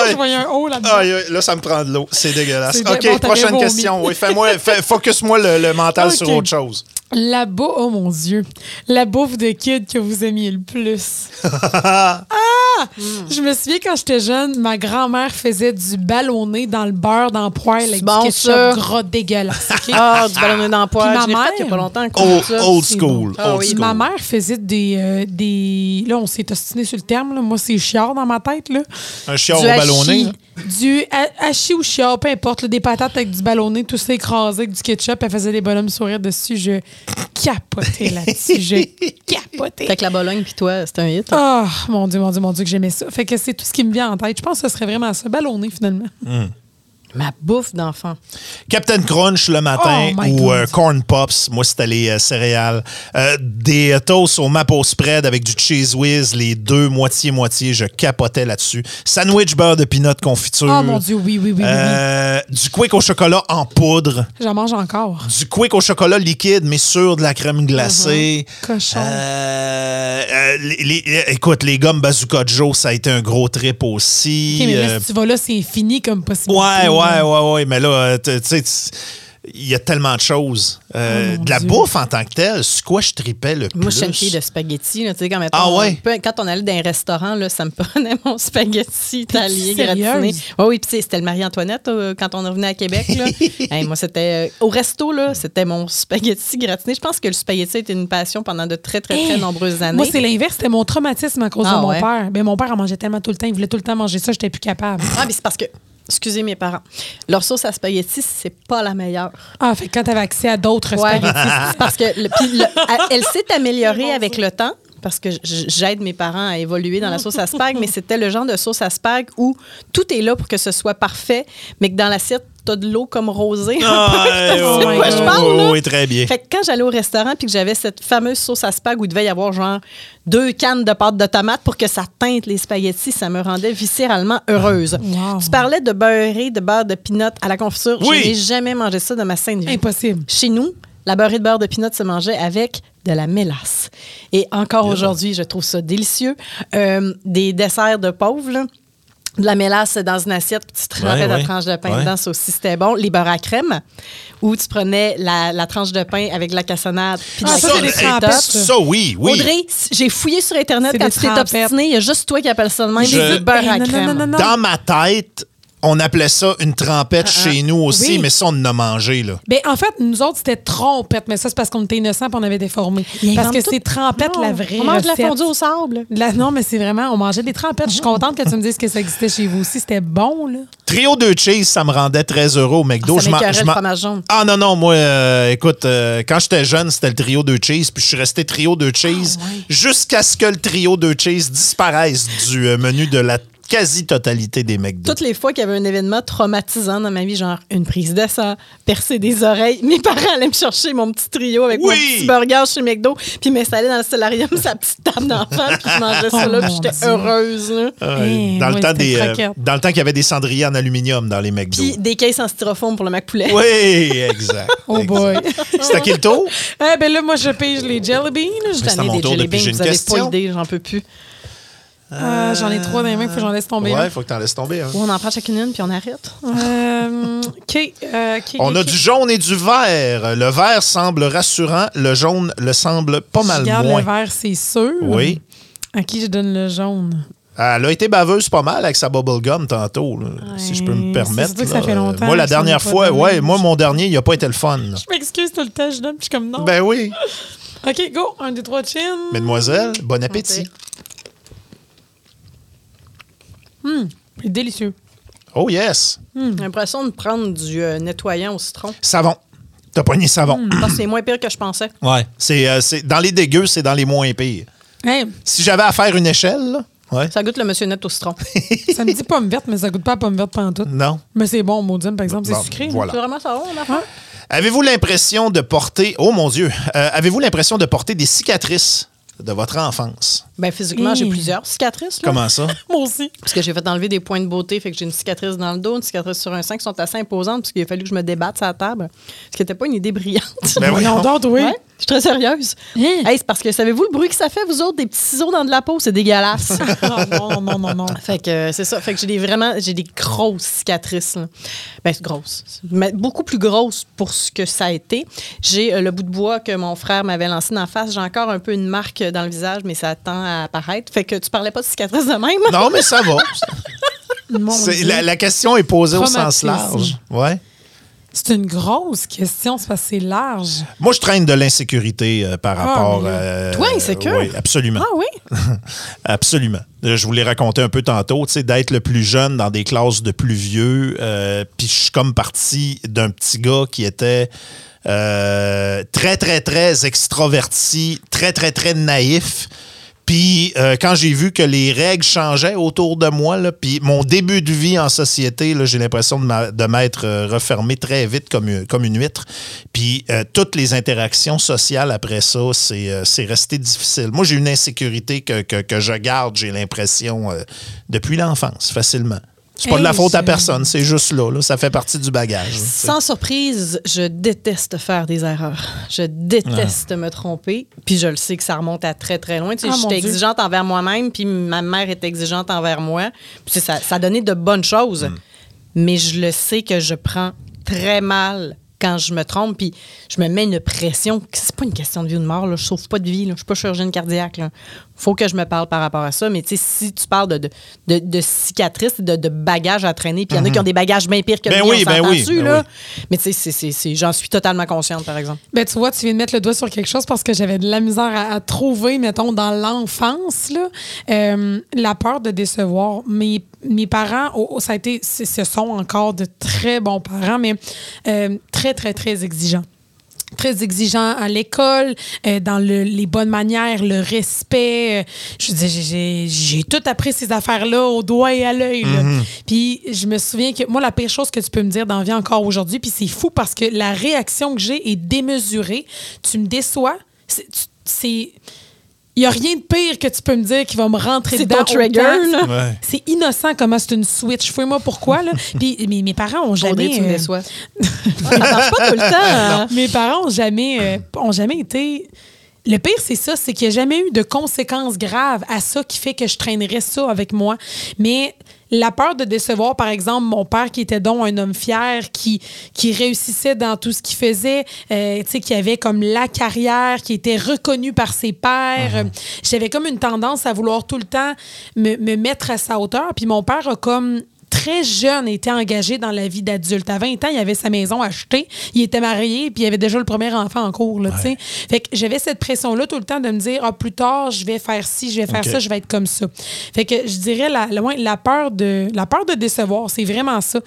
Je voyais un O là-dedans. Aïe, là, ça me prend de l'eau. C'est dégueulasse. C'est OK, bon, prochaine question. Oui, fais-moi, fais- focus-moi le, le mental sur autre chose. La bouffe, oh mon Dieu, la bouffe de kid que vous aimiez le plus. *laughs* ah! Je me souviens quand j'étais jeune, ma grand-mère faisait du ballonné dans le beurre, dans le poêle avec bon, du ketchup ça? gras dégueulasse. Ah, du ballonné dans le poêle. Puis ma fait mère- il y a pas longtemps. Old, ça. old school. bon. Ah old oui. school. Ma mère faisait des, euh, des. Là, on s'est ostiné sur le terme. là. Moi, c'est chiard dans ma tête. Là. Un chiard Du au ballonné. Du ha- hachis ou chiard, peu importe. là, des patates avec du ballonné, tout ça écrasé avec du ketchup. Elle faisait des bonhommes sourire dessus. Je capotais là-dessus. Je *laughs* capotais. Fait que la Bologne, puis toi, c'est un hit. Ah, mon Dieu, mon Dieu, mon Dieu, que j'aimais ça. Fait que c'est tout ce qui me vient en tête. Je pense que ce serait vraiment ça. Ballonné, finalement. Ma bouffe d'enfant. Captain Crunch le matin Oh ou euh, Corn Pops, moi c'était les euh, céréales. Euh, des toasts au maple spread avec du cheese whiz, les deux moitié-moitié, je capotais là-dessus. Sandwich beurre de peanut confiture. Oh mon Dieu, oui, oui, oui, Du quick au chocolat en poudre. J'en mange encore. Du quick au chocolat liquide, mais sur de la crème glacée. Cochon. Les- les- écoute, les gommes Bazooka Joe, ça a été un gros trip aussi. OK, mais là, si tu vas là, c'est fini comme possibilité. Ouais, ouais, ouais, ouais. Mais là, euh, tu sais, il y a tellement de choses. Euh, Oh, de la Dieu. bouffe en tant que telle, c'est quoi je tripais le Moi, plus? je suis une fille de spaghetti. là. Tu sais, quand, mettons, Ah ouais? peu- quand on allait dans un restaurant, là, ça me *laughs* prenait mon spaghetti italien gratiné. Oui, oui, puis tu sais, c'était le Marie-Antoinette euh, quand on revenait à Québec. Là. *laughs* Hey, moi, c'était euh, au resto, là, c'était mon spaghetti gratiné. Je pense que le spaghetti était une passion pendant de très, très, très Hey! nombreuses années. Moi, c'est l'inverse. C'était mon traumatisme à cause Ah de mon ouais? père. Ben, mon père en mangeait tellement tout le temps. Il voulait tout le temps manger ça. J'étais plus capable. Ah, mais c'est parce que, excusez mes parents, leur sauce à spaghetti, c'est pas la meilleure. Ah, fait que quand t'avais accès à d'autres Ouais. spaghettis. *laughs* Parce que le- puis le- elle- elle s'est améliorée avec le temps parce que j'aide mes parents à évoluer dans la sauce à spag, mais *laughs* c'était le genre de sauce à spag où tout est là pour que ce soit parfait, mais que dans l'assiette, t'as de l'eau comme rosée. Ah, Tu sais ouais, de quoi je ouais, parle, ouais, là? oui, très bien. Fait que quand j'allais au restaurant puis que j'avais cette fameuse sauce à spag où il devait y avoir genre deux cannes de pâte de tomate pour que ça teinte les spaghettis, ça me rendait viscéralement heureuse. Wow. Tu parlais de beurré, de beurre de pinot à la confiture. Oui. Je n'ai jamais mangé ça de ma sainte vie. Impossible. Chez nous, la beurrée de beurre de pinot se mangeait avec de la mélasse. Et encore aujourd'hui, je trouve ça délicieux. Euh, des desserts de pauvres, là. De la mélasse dans une assiette, puis tu trempais Ouais, ta ouais. tranche de pain Ouais. dedans, ça aussi c'était bon. Les beurres à crème, où tu prenais la, la tranche de pain avec de la cassonade, puis de Ah, la ça, crème le ça. Oui, oui. Audrey, j'ai fouillé sur Internet quand des tu t'es trempettes. obstiné. Il y a juste toi qui appelle ça de même. Je- des beurres à crème. non, non, non, non. Dans ma tête, on appelait ça une trempette chez nous aussi, Oui. mais ça, on en a mangé, là. Ben, en fait, nous autres, c'était trompette, mais ça, c'est parce qu'on était innocents et on avait déformé. Parce que tout. c'est trempette, Non, la vraie. On mange de la fondue au sable. La- non, mais c'est vraiment, on mangeait des trempettes. Je suis contente que tu me dises que ça existait chez vous aussi. C'était bon, là. Trio de cheese, ça me rendait très heureux au McDo. Ah, ça Je je fromage jaune. Ah non, non, moi, euh, écoute, euh, quand j'étais jeune, c'était le trio de cheese, puis je suis resté trio de cheese Ah, jusqu'à ce que le trio de cheese disparaisse du euh, menu de la quasi-totalité des McDo. Toutes les fois qu'il y avait un événement traumatisant dans ma vie, genre une prise de sang, percer des oreilles, *laughs* mes parents allaient me chercher mon petit trio avec mon petit burger chez McDo, puis m'installer dans le solarium, *laughs* sa petite table d'enfant, puis je mangeais ça Oh, là, puis j'étais heureuse. là. Ah, Eh, dans, le temps c'était des, euh, dans le temps qu'il y avait des cendriers en aluminium dans les McDo. Puis des caisses en styrofoam pour le McPoulet. Oui, exact. *laughs* Oh exact. boy. C'est à qui le tour? Eh ben là, moi, je pige les jelly beans. Je des de jelly beans, vous avez question. pas idée, j'en peux plus. Euh, J'en ai trois dans les mains, faut que j'en laisse tomber. Ouais, un. faut que t'en laisses tomber. hein. Ou on en prend chacune une, puis on arrête. Euh, *laughs* OK. euh, OK, On a OK. du jaune et du vert. Le vert semble rassurant, le jaune le semble pas Je mal garde moins. le vert, c'est sûr. Oui. À qui je donne le jaune? Elle a été baveuse pas mal avec sa bubblegum tantôt, là, si je peux me Ouais, permettre. c'est que ça là. fait longtemps Moi, la que ça dernière pas fois, donné. ouais, moi, mon dernier, il a pas été le fun. là. Je m'excuse tout le temps, je donne, puis je suis comme non. Ben oui. OK, go. Un, deux, trois, chin. Mesdemoiselles, bon appétit. C'est délicieux. Oh yes. J'ai l'impression de prendre du euh, nettoyant au citron. Savon. T'as pogné savon. Ah, c'est moins pire que je pensais. Ouais. C'est, euh, c'est- dans les dégueux, c'est dans les moins pires. Hey, Si j'avais à faire une échelle, là, ouais. Ça goûte le monsieur net au citron. *laughs* ça me dit pomme verte, mais ça goûte pas à pomme verte pendant tout. Non. Mais c'est bon, maudine, par exemple, c'est Bon, sucré. là. voilà. C'est vraiment ça, on a fait. Avez-vous l'impression de porter. Oh mon Dieu. Euh, avez-vous l'impression de porter des cicatrices de votre enfance? Ben, physiquement, j'ai Hey. plusieurs cicatrices. là. Comment ça? *laughs* Moi aussi. Parce que j'ai fait enlever des points de beauté, fait que j'ai une cicatrice dans le dos, une cicatrice sur un sein qui sont assez imposantes, parce qu'il a fallu que je me débatte sur la table. Ce qui n'était pas une idée brillante. Ben *laughs* Voyons voyons. donc, oui. Ouais, suis très sérieuse. Hein? Hey, c'est parce que savez-vous le bruit que ça fait, vous autres, des petits ciseaux dans de la peau? C'est dégueulasse. *laughs* Ah, non, non, non, non. fait que euh, c'est ça. Fait que j'ai des vraiment j'ai des grosses cicatrices. là. Ben, c'est grosses. Mais beaucoup plus grosses pour ce que ça a été. J'ai euh, le bout de bois que mon frère m'avait lancé d'en face. J'ai encore un peu une marque dans le visage, mais ça tend à apparaître. Fait que tu parlais pas de cicatrices de même? Non, mais ça va. La, la question est posée au sens large. Ouais. C'est une grosse question, c'est parce que c'est large. Moi, je traîne de l'insécurité euh, par rapport. mais là. euh, Toi, insécure? Oui, absolument. Ah oui? *laughs* Absolument. Euh, Je vous l'ai raconté un peu tantôt, tu sais, d'être le plus jeune dans des classes de plus vieux. euh, Puis je suis comme parti d'un petit gars qui était très, très, très extraverti, très, très, très naïf. Puis euh, quand j'ai vu que les règles changeaient autour de moi, là, puis mon début de vie en société, j'ai l'impression de m'être euh, refermé très vite comme, une- comme une huître. Puis euh, toutes les interactions sociales après ça, c'est euh, c'est resté difficile. Moi, j'ai une insécurité que, que- que je garde, j'ai l'impression, euh, depuis l'enfance, facilement. C'est pas de la faute à je- personne, c'est juste là, là. Ça fait partie du bagage. Sans surprise, je déteste faire des erreurs. Je déteste me tromper. Puis je le sais que ça remonte à très, très loin. Tu sais, Ah, Dieu. exigeante envers moi-même, puis ma mère est exigeante envers moi. Puis ça, ça a donné de bonnes choses. Mais je le sais que je prends très mal quand je me trompe, puis je me mets une pression. C'est pas une question de vie ou de mort, là. je sauve pas de vie, là. je suis pas chirurgienne cardiaque. Là. Faut que je me parle par rapport à ça. Mais tu sais, si tu parles de, de, de, de cicatrices, de, de bagages à traîner, puis il y en a qui ont des bagages bien pires que Ben mien, oui, ben oui, dessus, ben là? oui. Mais tu sais, c'est- c'est- c'est- j'en suis totalement consciente, par exemple. Ben, tu vois, tu viens de mettre le doigt sur quelque chose parce que j'avais de la misère à, à trouver, mettons, dans l'enfance, là, euh, la peur de décevoir. Mes, mes parents, oh, oh, ça a été, ce sont encore de très bons parents, mais euh, très, très, très exigeants très exigeants à l'école, euh, dans le- les bonnes manières, le respect. euh, je veux dire, j'ai- tout appris ces affaires-là au doigt et à l'œil. là. Puis je me souviens que moi, la pire chose que tu peux me dire dans la vie encore aujourd'hui, puis c'est fou parce que la réaction que j'ai est démesurée. Tu me déçois. C'est... c'est- il n'y a rien de pire que tu peux me dire qui va me rentrer C'est dedans. ton trigger, autant. là. Ouais. C'est innocent comment c'est une switch. Fouille-moi pourquoi. Là. *laughs* Puis mes, mes parents ont Audrey, jamais... tu me euh, déçois. *laughs* ça marche pas tout le temps. hein. mes parents ont jamais, euh, ont jamais été. Le pire, c'est ça, c'est qu'il n'y a jamais eu de conséquences graves à ça qui fait que je traînerais ça avec moi. Mais la peur de décevoir, par exemple, mon père qui était donc un homme fier, qui, qui réussissait dans tout ce qu'il faisait, euh, tu sais, qui avait comme la carrière, qui était reconnu par ses pairs. Euh, J'avais comme une tendance à vouloir tout le temps me, me mettre à sa hauteur. Puis mon père a comme très jeune été engagé dans la vie d'adulte. À 20 ans, il avait sa maison achetée, il était marié, puis il avait déjà le premier enfant en cours. Là, tu sais. Fait que j'avais cette pression-là tout le temps de me dire, ah, plus tard, je vais faire ci, je vais faire ça, je vais être comme ça. Fait que je dirais, la, la, ouais, la peur, de, la peur de décevoir, c'est vraiment ça.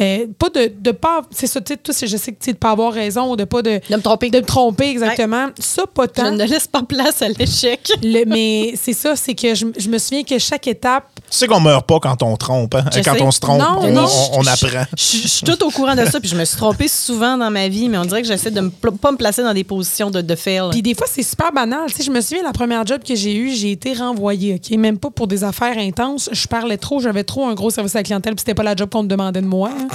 Euh, pas de, de pas. C'est ça, tu sais, je sais que tu sais, de pas avoir raison, de pas de. De me tromper. De me tromper, exactement. Ça, pas Je tant. ne laisse pas place à l'échec. *laughs* Le- mais c'est ça, c'est que je, je me souviens que chaque étape, Tu sais qu'on meurt pas quand on trompe. hein? Je Quand sais. on se trompe, Non, on, non. on- on apprend. Je, je- je suis tout au courant de ça, puis je me suis trompée souvent dans ma vie, mais on dirait que j'essaie de ne pas me placer dans des positions de, de fail. Puis des fois, c'est super banal. Tu sais, je me souviens, la première job que j'ai eue, j'ai été renvoyée, OK? Même pas pour des affaires intenses. Je parlais trop, j'avais trop un gros service à la clientèle, puis c'était pas la job qu'on me demandait de moi. hein.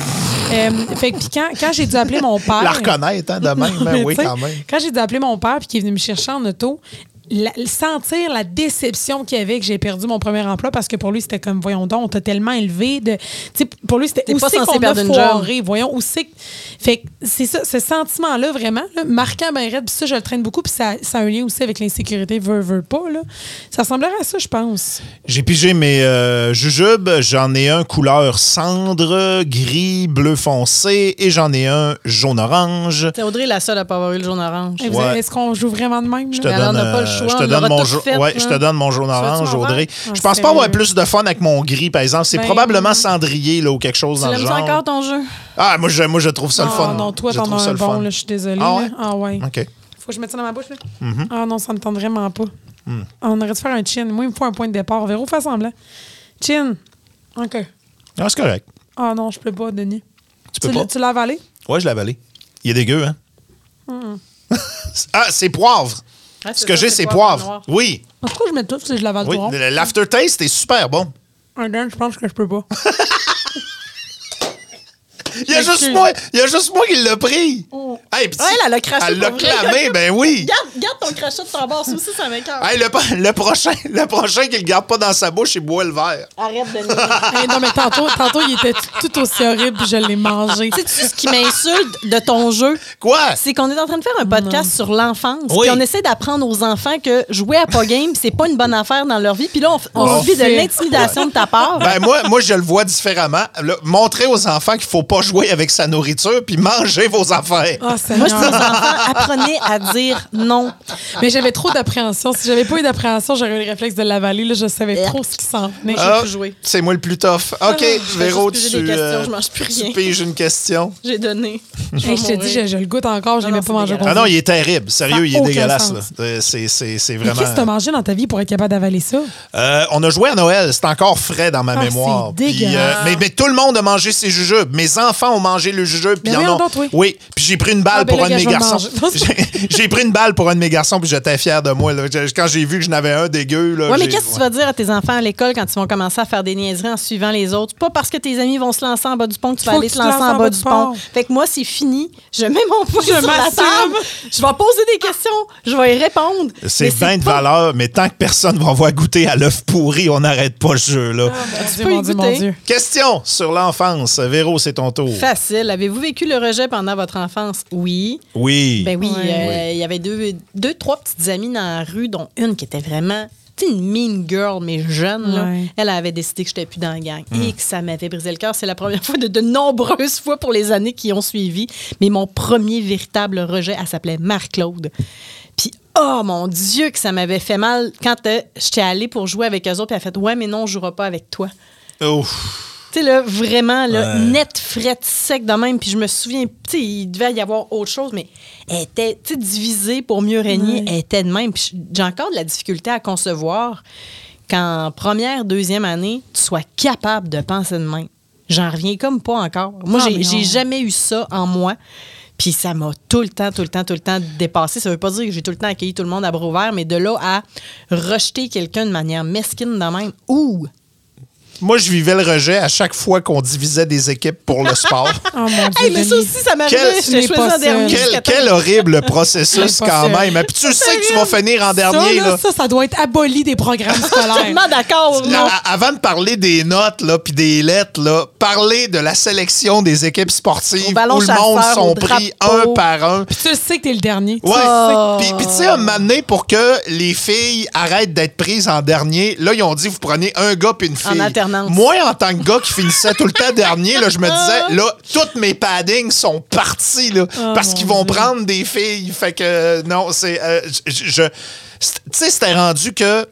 Euh, fait que, puis quand, quand j'ai dû appeler mon *laughs* père... La reconnaître, hein, de même. Non, Ben *laughs* mais oui, quand même. Quand j'ai dû appeler mon père puis qu'il est venu me chercher en auto, la- sentir la déception qu'il y avait que j'ai perdu mon premier emploi parce que pour lui, c'était comme, voyons donc, on t'a tellement élevé. De, tu sais, pour lui, c'était où c'est qu'on a foiré. Voyons, où c'est Fait que c'est ça, ce sentiment-là, vraiment, là, marquant ben raide, puis ça, je le traîne beaucoup, puis ça, ça a un lien aussi avec l'insécurité, veut, veut pas, là. Ça ressemblerait à ça, je pense. J'ai pigé mes euh, jujubes. J'en ai un couleur cendre, gris, bleu foncé et j'en ai un jaune-orange. C'est Audrey la seule à pas avoir eu le jaune orange. Hey, vous- Ouais. Est-ce qu'on joue vraiment de même? Je te donne, choix, je te on donne mon tout jau- fait, ouais, je te donne mon jaune orange, Audrey. faire? Je Ah, pense pas avoir plus de fun avec mon gris, par exemple. C'est Ben, probablement cendrier là, ou quelque chose Tu dans le genre. encore ton jeu? Ah, moi je, moi, je trouve ça le Ah, fun. non, toi, t'en as un bon, je suis désolée. Ah ouais? Ah ouais. OK. Faut que je mette ça dans ma bouche, là? Mm-hmm. Ah non, ça me tente vraiment pas. Mm. On aurait dû faire un chin. Moi, il me faut un point de départ. Véro, fais semblant. Chin. OK. Ah, c'est correct. Ah non, je peux pas, Denis. Tu peux pas? Tu l'as avalé? Ouais, je l'ai avalé. Il est dégueu, hein? Mm. *laughs* ah, c'est poivre. Ah, Ce que j'ai, c'est poivre noir? Oui. Pourquoi je mets tout si je l'avale oui. L'aftertaste est super bon. Un Dan, je pense que je peux pas. *laughs* Il y a juste moi, il y a juste moi qui l'ai pris. Oh. Hey, pis Ouais, elle a craché Elle l'a clamé, ben oui. *laughs* Garde, garde ton crachat de ton bord, ça aussi, ça m'écoeure. Hey, le, le prochain, le prochain qui le garde pas dans sa bouche, il boit le verre. Arrête de niaiser. *laughs* Hey, non, mais tantôt, tantôt, il était tout, aussi horrible, puis je l'ai mangé. Sais-tu ce qui m'insulte de ton jeu? Quoi? C'est qu'on est en train de faire un podcast sur l'enfance. Oui. Puis on essaie d'apprendre aux enfants que jouer à pas game, c'est pas une bonne affaire dans leur vie. Puis là, on, on Oh. vit de l'intimidation de ta part. Ben moi, moi, je le vois différemment. Là, montrez aux enfants qu'il faut pas jouer avec sa nourriture puis manger vos affaires. Ah, Moi, je dis aux enfants, apprenez à dire non. Mais j'avais trop d'appréhension. Si j'avais pas eu d'appréhension, j'aurais eu le réflexe de l'avaler. Là, je savais trop ce qui s'en venait. Ah, c'est moi le plus tough. OK, je vais Véro, tu, des questions, euh, je mange plus tu rien. piges une question. J'ai donné. Hey, je te dis, je, je le goûte encore. Je même pas dégueulasse. Ah non, il est terrible. Ça Sérieux, il est dégueulasse. Euh, C'est c'est- c'est Mais vraiment... Qu'est-ce que tu as mangé dans ta vie pour être capable d'avaler ça? Euh, on a joué à Noël, c'est encore frais dans ma Ah, mémoire. c'est Puis, euh, mais, mais tout le monde a mangé ses jujubes. Mes enfants ont mangé le jujube. Puis Mais il y en oui. Oui, puis j'ai pris une balle Ah, ben pour là, un de mes garçons. le. J'ai- pris une balle pour un de mes garçons, puis j'étais fier de moi. là. Quand j'ai vu que j'en avais un dégueu. Là, Ouais, mais qu'est-ce que tu vas dire à tes enfants à l'école quand ils vont commencer à faire des niaiseries en suivant les autres? Pas parce que tes amis vont se lancer en bas du pont que tu vas aller te lancer en bas du pont. Fait que moi, c'est fini. Je mets mon Je sur la table. Je vais poser des questions. Je vais y répondre. C'est bien de valeur, mais tant que personne va avoir goûté à l'œuf pourri, on n'arrête pas mon Dieu, mon goûter. Dieu. Question sur l'enfance. Véro, c'est ton tour. Facile. Avez-vous vécu le rejet pendant votre enfance? Oui. Oui. Ben oui, euh, il y avait deux, deux, trois petites amies dans la rue, dont une qui était vraiment tu sais, une mean girl, mais jeune. là. Ouais. Elle avait décidé que je n'étais plus dans la gang et que ça m'avait brisé le cœur. C'est la première fois de, de nombreuses fois pour les années qui ont suivi. Mais mon premier véritable rejet, elle s'appelait Marc-Claude. Puis, oh mon Dieu, que ça m'avait fait mal quand euh, j'étais allée pour jouer avec eux autres. Puis elle a fait Ouais, mais non, on ne jouera pas avec toi. Ouf. Tu sais, là, vraiment, là, Ouais. net, frette, sec de même. Puis je me souviens, tu sais, il devait y avoir autre chose, mais elle était, tu sais, divisée pour mieux régner. Ouais. Elle était de même. Puis j'ai encore de la difficulté à concevoir qu'en première, deuxième année, tu sois capable de penser de même. J'en reviens comme pas encore. Moi, Ah, j'ai jamais eu ça en moi. Puis ça m'a tout le temps, tout le temps, tout le temps dépassé. Ça veut pas dire que j'ai tout le temps accueilli tout le monde à bras ouverts, mais de là à rejeter quelqu'un de manière mesquine de même, ouh! Moi, je vivais le rejet à chaque fois qu'on divisait des équipes pour le sport. *laughs* Oh mon Dieu. Hey, mais ça aussi, ça m'arrivait. Quel- quel, quel horrible processus quand même. Puis tu sais que tu vas finir en dernier. ça, là, là. ça, ça doit être aboli des programmes *laughs* scolaires. Tellement d'accord. Avant de parler des notes là, puis des lettres, là, parler de la sélection des équipes sportives où le monde sont pris drapeau. un par un. Puis tu le sais que t'es le dernier. Tu Ouais. Oh. Puis, puis tu sais, à un moment donné, pour que les filles arrêtent d'être prises en dernier, là, ils ont dit, vous prenez un gars puis une fille. Alternance. Moi, en tant que gars qui finissait tout le temps dernier, là, je me disais, là, toutes mes paddings sont partis, là, Oh, parce qu'ils vont Dieu. prendre des filles. Fait que, euh, non, c'est... euh, je... je- c'est- tu sais, c'était rendu que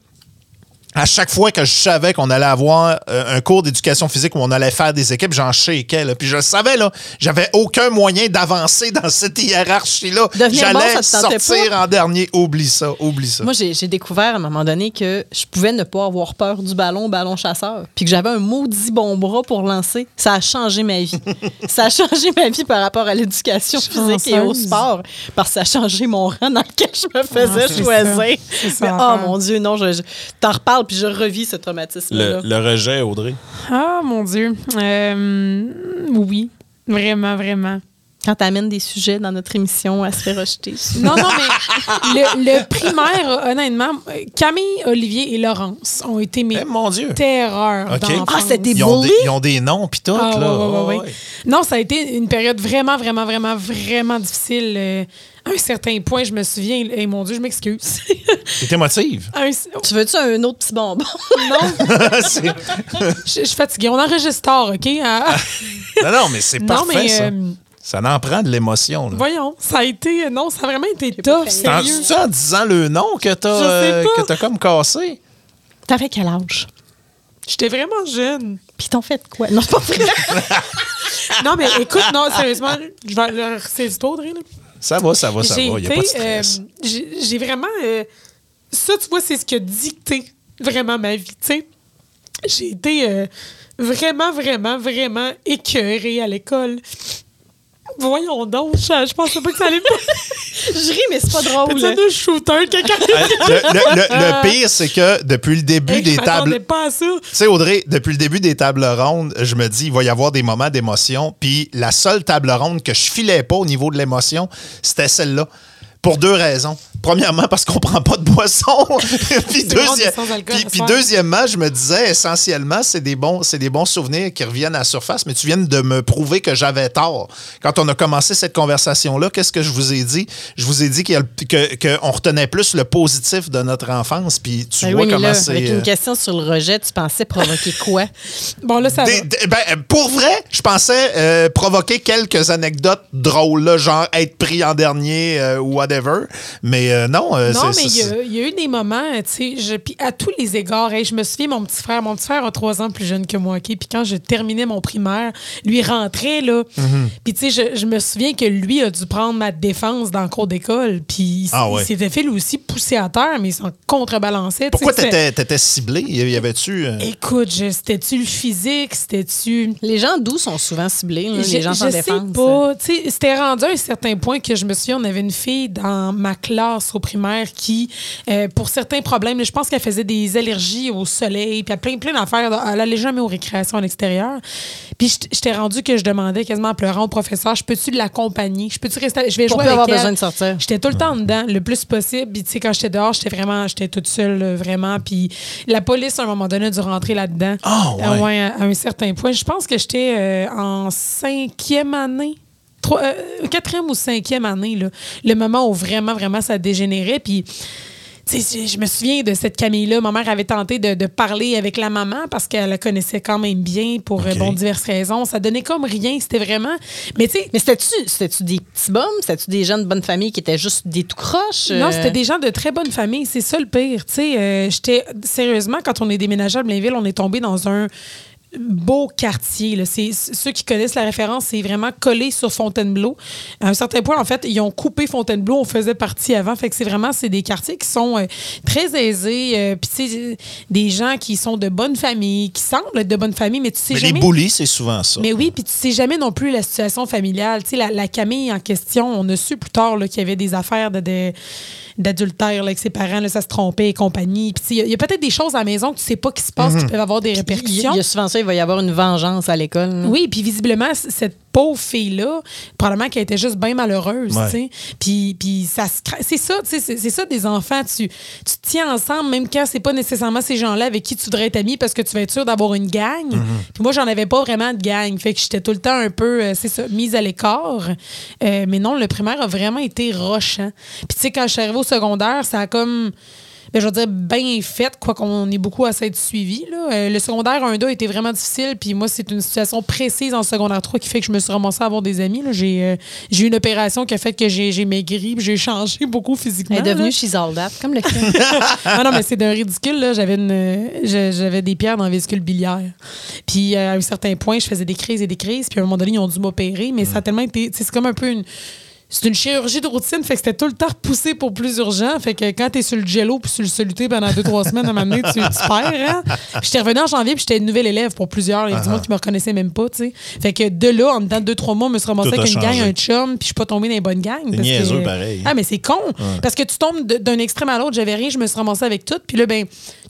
à chaque fois que je savais qu'on allait avoir euh, un cours d'éducation physique où on allait faire des équipes, j'en shakeais. Là. Puis je le savais, là, j'avais aucun moyen d'avancer dans cette hiérarchie-là. Bon, J'allais tentait sortir pas? en dernier. Oublie ça, oublie ça. Moi, j'ai découvert à un moment donné que je pouvais ne pas avoir peur du ballon, ballon chasseur, puis que j'avais un maudit bon bras pour lancer. Ça a changé ma vie. *laughs* ça a changé ma vie par rapport à l'éducation physique et au sport, parce que ça a changé mon rang dans lequel je me faisais Ah, c'est choisir. ça. C'est ça Mais, oh l'affaire. mon Dieu, non, je, je t'en reparle, puis je revis ce traumatisme-là. rejet, Audrey? Ah, mon Dieu. Euh, oui, vraiment, vraiment. Quand t'amènes des sujets dans notre émission, elle se fait rejeter. Non, non, mais le, le primaire, honnêtement, euh, Camille, Olivier et Laurence ont été mes Eh, mon Dieu. terreurs. Ah, c'était des Ils ont, des, bullies? ils ont des noms, puis tout. Ah, là. ouais, ouais, ouais, Ouais, ouais. Non, ça a été une période vraiment, vraiment, vraiment, vraiment difficile. euh, à un certain point, je me souviens, et mon Dieu, je m'excuse. *laughs* T'es émotive. Un- Tu veux-tu un autre petit bonbon? non, *laughs* je, je suis fatiguée. On enregistre tard, OK? Ah, non, non, mais c'est non, parfait, mais ça. euh, Ça en prend de l'émotion. là. voyons, ça a été. Non, ça a vraiment été tough, sérieux. C'est en disant le nom que t'as Je sais euh, pas. que t'as comme cassé? T'avais quel âge? J'étais vraiment jeune. Puis t'en fait quoi? Non, c'est pas vrai. *laughs* Non, mais écoute, non, sérieusement, je vais leur c'est du Audrey, là. Ça va, ça va, ça J'ai va. Il n'y a pas de été, stress. euh, j'ai j'ai vraiment. euh, ça, tu vois, c'est ce qui a dicté vraiment ma vie. Tu sais, j'ai été euh, vraiment, vraiment, vraiment écœurée à l'école. Voyons donc, je, je pensais pas que ça allait me *laughs* Je ris, mais c'est pas drôle. de shooter, *laughs* quelqu'un. Euh, le, le- le- le *laughs* pire, c'est que depuis le début Hey, des tables. pas à ça. Tu sais, Audrey, depuis le début des tables rondes, je me dis, il va y avoir des moments d'émotion. Puis la seule table ronde que je filais pas au niveau de l'émotion, c'était celle-là. Pour deux raisons. Premièrement, parce qu'on prend pas de boisson. *laughs* puis, puis- deuxièmement, je me disais, essentiellement, c'est des, bons, c'est des bons souvenirs qui reviennent à la surface, mais tu viens de me prouver que j'avais tort. Quand on a commencé cette conversation-là, qu'est-ce que je vous ai dit? Je vous ai dit que- qu'on retenait plus le positif de notre enfance, puis tu Ben vois oui, mais comment là, c'est... avec euh, une question sur le rejet, tu pensais provoquer quoi? *laughs* Bon, là, ça va. Des- des- ben, euh, pour vrai, je pensais euh, provoquer quelques anecdotes drôles, là, genre être pris en dernier euh, ou whatever. Mais euh, non, euh, Non, mais il y, a- il y a eu des moments, tu sais, je- puis à tous les égards, hey, je me souviens, mon petit frère, mon petit frère a trois ans plus jeune que moi, OK? Puis quand je terminais mon primaire, lui rentrait, là, Mhm. puis tu sais, je, je me souviens que lui a dû prendre ma défense dans le cours d'école, puis Ah il ouais. s'était fait lui aussi pousser à terre, mais il s'en contrebalançait. tu sais, Pourquoi t'étais t'étais ciblé? Y avait-tu... euh, Écoute, c'était-tu le physique, c'était-tu... Les gens doux sont souvent ciblés, les gens sans je sais défense? pas. Tu sais, C'était rendu à un certain point que je me souviens, on avait une fille dans ma classe au primaire qui, euh, pour certains problèmes, je pense qu'elle faisait des allergies au soleil, puis elle plein, plein d'affaires. Elle allait jamais aux récréations à l'extérieur. Puis je- j'étais rendu que je demandais quasiment en pleurant au professeur, je peux-tu l'accompagner? Je peux-tu rester? Je vais Pour jouer avec avoir elle. besoin de sortir. J'étais tout le temps dedans, le plus possible. Puis, tu sais, quand j'étais dehors, j'étais vraiment, j'étais toute seule, vraiment. Puis, la police, à un moment donné, a dû rentrer là-dedans. Ah, ouais. Euh, ouais, à, à un certain point. Je pense que j'étais euh, en cinquième année. Trois- euh, quatrième ou cinquième année, là, le moment où vraiment, vraiment ça dégénérait. Puis, tu sais, je me souviens de cette Camille-là. Ma mère avait tenté de, de parler avec la maman parce qu'elle la connaissait quand même bien pour euh, bon, diverses raisons. Ça donnait comme rien. C'était vraiment. Mais tu sais, Mais c'était-tu des petits bums? C'était-tu des gens de bonne famille qui étaient juste des tout croches? Non, Euh, c'était des gens de très bonne famille. C'est ça le pire. Tu sais, euh, j'étais sérieusement quand on est déménagé à Blainville, on est tombé dans un beau quartier. là. C'est ceux qui connaissent la référence, c'est vraiment collé sur Fontainebleau. À un certain point, en fait, ils ont coupé Fontainebleau. On faisait partie avant. Fait que c'est vraiment c'est des quartiers qui sont euh, très aisés. euh, Puis sais, des gens qui sont de bonne famille, qui semblent être de bonne famille, mais tu sais Mais jamais. les bullies, c'est souvent ça. Mais oui, puis tu sais jamais non plus la situation familiale. Tu sais, la, la Camille en question, on a su plus tard là, qu'il y avait des affaires de, de- d'adultère là, avec ses parents, là, ça se trompait et compagnie. Puis il y a- y peut-être des choses à la maison que tu sais pas qui se passent qui peuvent avoir des y, répercussions. il y a souvent ça, il va y avoir une vengeance à l'école. là. Oui, puis visiblement, cette pauvre fille-là, probablement qu'elle était juste bien malheureuse, Ouais. tu sais. Puis, puis ça se cra- c'est ça, tu sais, c'est c'est ça des enfants. Tu, tu te tiens ensemble, même quand c'est pas nécessairement ces gens-là avec qui tu voudrais être ami parce que tu vas être sûr d'avoir une gang. Puis moi, j'en avais pas vraiment de gang. Fait que j'étais tout le temps un peu, euh, c'est ça, mise à l'écart. Euh, mais non, le primaire a vraiment été rochant. Puis tu sais, quand je suis arrivée au secondaire, ça a comme je veux dire, bien fait, quoi qu'on ait beaucoup à s'être suivi. Là. Euh, le secondaire 1-2 était vraiment difficile, puis moi, c'est une situation précise en secondaire 3 qui fait que je me suis ramassée à avoir des amis. J'ai euh, j'ai eu une opération qui a fait que j'ai maigri, puis j'ai *laughs* changé beaucoup physiquement. Elle est devenue that, comme le *laughs* ah non, mais c'est d'un ridicule. J'avais j'avais des pierres dans la vésicule biliaire. Puis euh, à un certain point, je faisais des crises et des crises. Puis à un moment donné, ils ont dû m'opérer. Mais ça a tellement été. C'est comme un peu une. C'est une chirurgie de routine, fait que c'était tout le temps repoussé pour plus urgent. Fait que quand t'es sur le jello puis sur le soluté pendant deux, trois *laughs* semaines, à un moment donné, tu, tu perds. Hein? J'étais revenue en janvier puis j'étais une nouvelle élève pour plusieurs. Il y a du monde qui me reconnaissait même pas, tu sais. Fait que de là, en dedans de deux, trois mois, je me suis ramassée avec une gang, un chum, puis je suis pas tombée dans les bonnes gangs. parce niaiseux, que- pareil. Ah, mais c'est con. Parce que tu tombes d'un extrême à l'autre. J'avais rien, je me suis ramassée avec tout. Puis là, ben,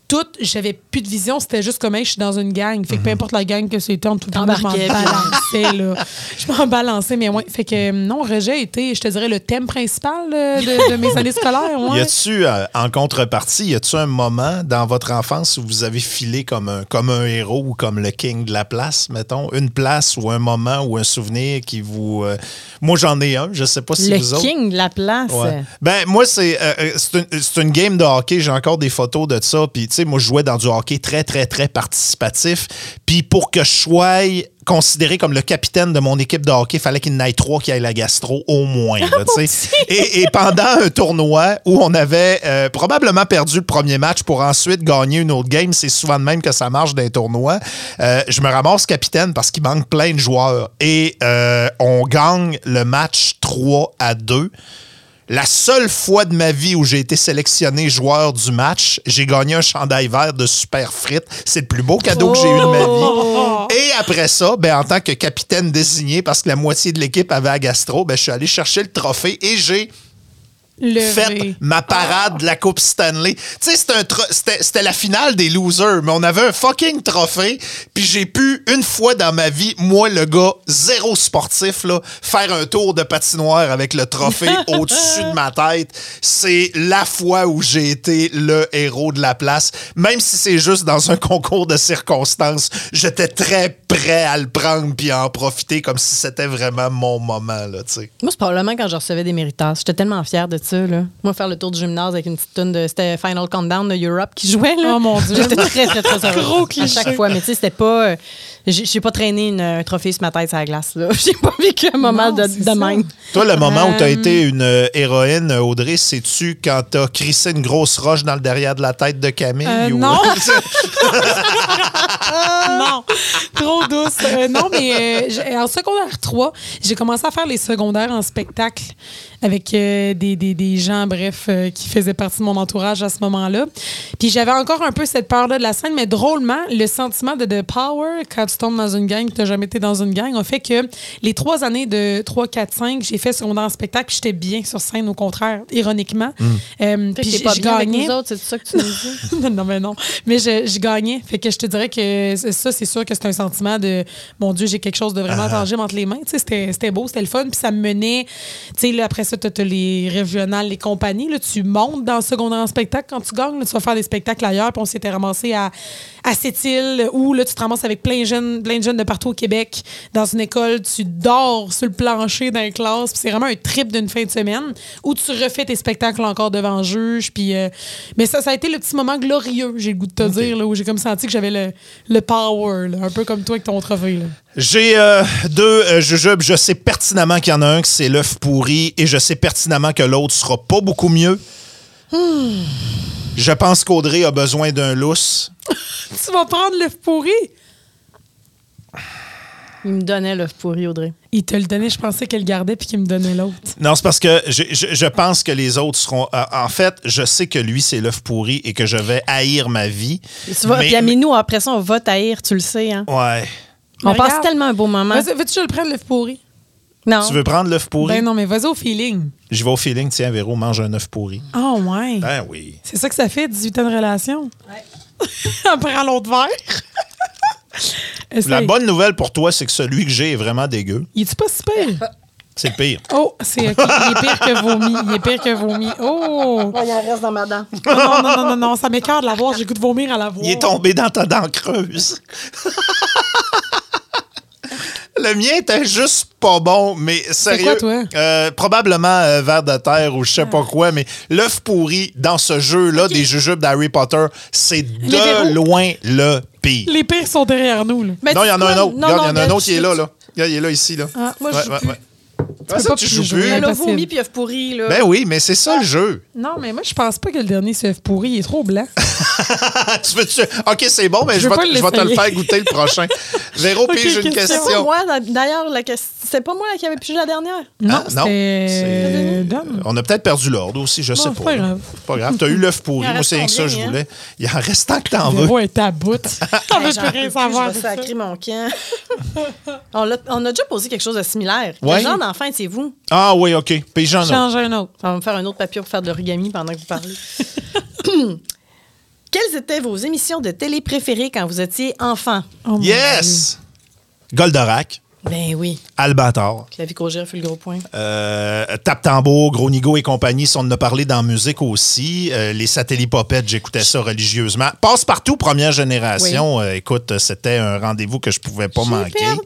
tout, j'avais plus de vision. C'était juste comme, hey, je suis dans une gang. Fait que peu importe la gang que c'était, en tout le temps, moi, je m'en balançais, là. Je m'en balançais, mais ouais. Fait que, non, rejet a été, je te dirais, le thème principal euh, de, de mes années scolaires. Y Ouais. a-tu, euh, en contrepartie, y a-tu un moment dans votre enfance où vous avez filé comme un, comme un héros ou comme le king de la place, mettons? Une place ou un moment ou un souvenir qui vous. euh, Moi, j'en ai un, je sais pas si le vous autres. king de la place. Ouais. Ben, moi, c'est euh, c'est une, c'est une game de hockey. J'ai encore des photos de ça. Puis, sais, moi, je jouais dans du hockey très, très, très participatif. Puis, pour que je sois considéré comme le capitaine de mon équipe de hockey, il fallait qu'il ait trois qui aillent la gastro au moins. là, sais. et, et pendant un tournoi où on avait euh, probablement perdu le premier match pour ensuite gagner une autre game, c'est souvent de même que ça marche dans les tournois, euh, je me ramasse capitaine parce qu'il manque plein de joueurs. Et euh, on gagne le match 3 à 2. La seule fois de ma vie où j'ai été sélectionné joueur du match, j'ai gagné un chandail vert de super frites. C'est le plus beau cadeau que j'ai eu de ma vie. Et après ça, ben, en tant que capitaine désigné, parce que la moitié de l'équipe avait à gastro, ben, je suis allé chercher le trophée et j'ai Fait ma parade de la Coupe Stanley. Tu sais, c'était la finale des losers, mais on avait un fucking trophée, puis j'ai pu, une fois dans ma vie, moi, le gars zéro sportif, là, faire un tour de patinoire avec le trophée *laughs* au-dessus de ma tête. C'est la fois où j'ai été le héros de la place. Même si c'est juste dans un concours de circonstances, j'étais très prêt à le prendre puis à en profiter comme si c'était vraiment mon moment, là, tu sais. Moi, c'est probablement quand je recevais des méritas. J'étais tellement fière de ça. Là. Moi, faire le tour du gymnase avec une petite tonne de. C'était Final Countdown de Europe qui jouait. Là. Oh, mon Dieu. J'étais très, très, très heureuse. Gros À chaque fois. Mais tu sais, c'était pas. euh, J'ai pas traîné une, un trophée sur ma tête sur la glace. là. *laughs* J'ai pas vécu un moment Non, de, de même. Toi, le moment où tu as Euh, été une euh, héroïne, Audrey, sais-tu quand t'as crissé une grosse roche dans le derrière de la tête de Camille? Euh, ou- non. *laughs* *laughs* non, trop douce. Euh, non, mais euh, en secondaire 3, j'ai commencé à faire les secondaires en spectacle avec euh, des, des- des gens, bref, euh, qui faisaient partie de mon entourage à ce moment-là. Puis j'avais encore un peu cette peur-là de la scène, mais drôlement, le sentiment de, de power quand tu tombes dans une gang, que tu n'as jamais été dans une gang, a fait que les trois années de 3, 4, 5, j'ai fait secondaire en spectacle, puis j'étais bien sur scène, au contraire, ironiquement. Euh, Puis c'est ça que tu nous dis? *laughs* non, non, mais non. Mais je, je gagnais. Fait que je te dirais que c'est- ça, c'est sûr que c'est un sentiment de mon Dieu, j'ai quelque chose de vraiment tangible entre les mains. Tu sais, c'était, c'était beau, c'était le fun. Puis ça me menait. Tu sais, là, après ça, tu as les régionales, les compagnies. Là, tu montes dans le secondaire en spectacle quand tu gagnes. là, tu vas faire des spectacles ailleurs. Puis on s'était ramassé à, à Sept-Îles où là, tu te ramasses avec plein de, jeunes, plein de jeunes de partout au Québec. Dans une école, tu dors sur le plancher dans les classes. Puis c'est vraiment un trip d'une fin de semaine où tu refais tes spectacles encore devant juge. Puis, euh, mais ça, ça a été le petit moment glorieux, j'ai le goût de te dire, là, où j'ai comme senti que j'avais le, le power, là, un peu comme toi avec ton trophée. Là. J'ai euh, deux euh, jujubes. Je sais pertinemment qu'il y en a un que c'est l'œuf pourri et je sais pertinemment que l'autre sera pas beaucoup mieux. Je pense qu'Audrey a besoin d'un lousse. *laughs* Tu vas prendre le pourri? Il me donnait l'œuf pourri, Audrey. Il te le donnait, je pensais qu'elle le gardait puis qu'il me donnait l'autre. Non, c'est parce que je, je- je pense que les autres seront. euh, en fait, je sais que lui, c'est l'œuf pourri et que je vais haïr ma vie. Tu vas, Mais- puis Aminou, après ça, on va taïr, tu le sais. Hein? Ouais. On Mais passe regarde. tellement un beau moment. Vas-y, Veux-tu que je le prenne, le pourri? Non. Tu veux prendre l'œuf pourri? Ben non, mais vas-y au feeling. Je vais au feeling, tiens, Véro, mange un œuf pourri. Oh, ouais. Ben oui. C'est ça que ça fait, 18 ans de relation? Ouais. *laughs* Après l'autre verre. *laughs* La bonne nouvelle pour toi, c'est que celui que j'ai est vraiment dégueu. Il est-tu pas si pire? C'est le pire. Oh, c'est OK. Il est pire que vomi. Il est pire que vomi. Oh! Il en reste dans ma dent. Non, non, non, non, non, non, ça m'écœure de la voir. J'ai goût de vomir à la voir. Il est tombé dans ta dent creuse. *laughs* Le mien était juste pas bon, mais sérieux. quoi, toi? euh, probablement euh, verre de terre ou je sais pas quoi, mais l'œuf pourri dans ce jeu-là des jujubes d'Harry Potter, c'est de loin le pire. Les pires sont derrière nous. Là. Mais non, il y en a un autre. il y en a un autre qui est là, là. Il est là, ici, là. Ah, moi, je joue plus. Ah, ça, pas tu plus joues plus? Elle a Impossible. vomi puis œuf pourri, là. Ben oui, mais c'est ça le jeu. Non, mais moi, je pense pas que le dernier se pourri. Il est trop blanc. Ah, *laughs* tu veux, tu... OK, c'est bon, mais Je vais, te- je vais te le faire goûter le prochain. *laughs* Véro, OK, pige une question. C'est pas moi, d'ailleurs, la question- c'est pas moi qui avait pigé la dernière? Non, Ah, euh, c'est- Dom. On a peut-être perdu l'ordre aussi, je sais c'est pas. pas grave. C'est pas grave. T'as eu l'œuf pourri. Moi, c'est rien que ça que je combien, voulais. Il en reste tant que t'en veux. Véro est à bout. *laughs* Ah, peux peux rien plus, savoir. Je vais ça. sacrer mon camp. on, on a déjà posé quelque chose de similaire. Ouais. Quel genre d'enfant c'est vous? Ah oui, OK. Puis j'en ai. Change un autre. On va me faire un autre papier pour faire de l'origami pendant que vous parlez. *laughs* Quelles étaient vos émissions de télé préférées quand vous étiez enfant? Oh, Yes! Goldorak, Ben oui. Albator, La vie qu'au gire fait le gros point. euh, Tap Tambour, Gros Nigo et compagnie, si on en a parlé dans la musique aussi. Euh, les satellipopettes, j'écoutais ça religieusement. Passe-partout, première génération. Euh, écoute, c'était un rendez-vous que je pouvais pas J'ai manquer. perdu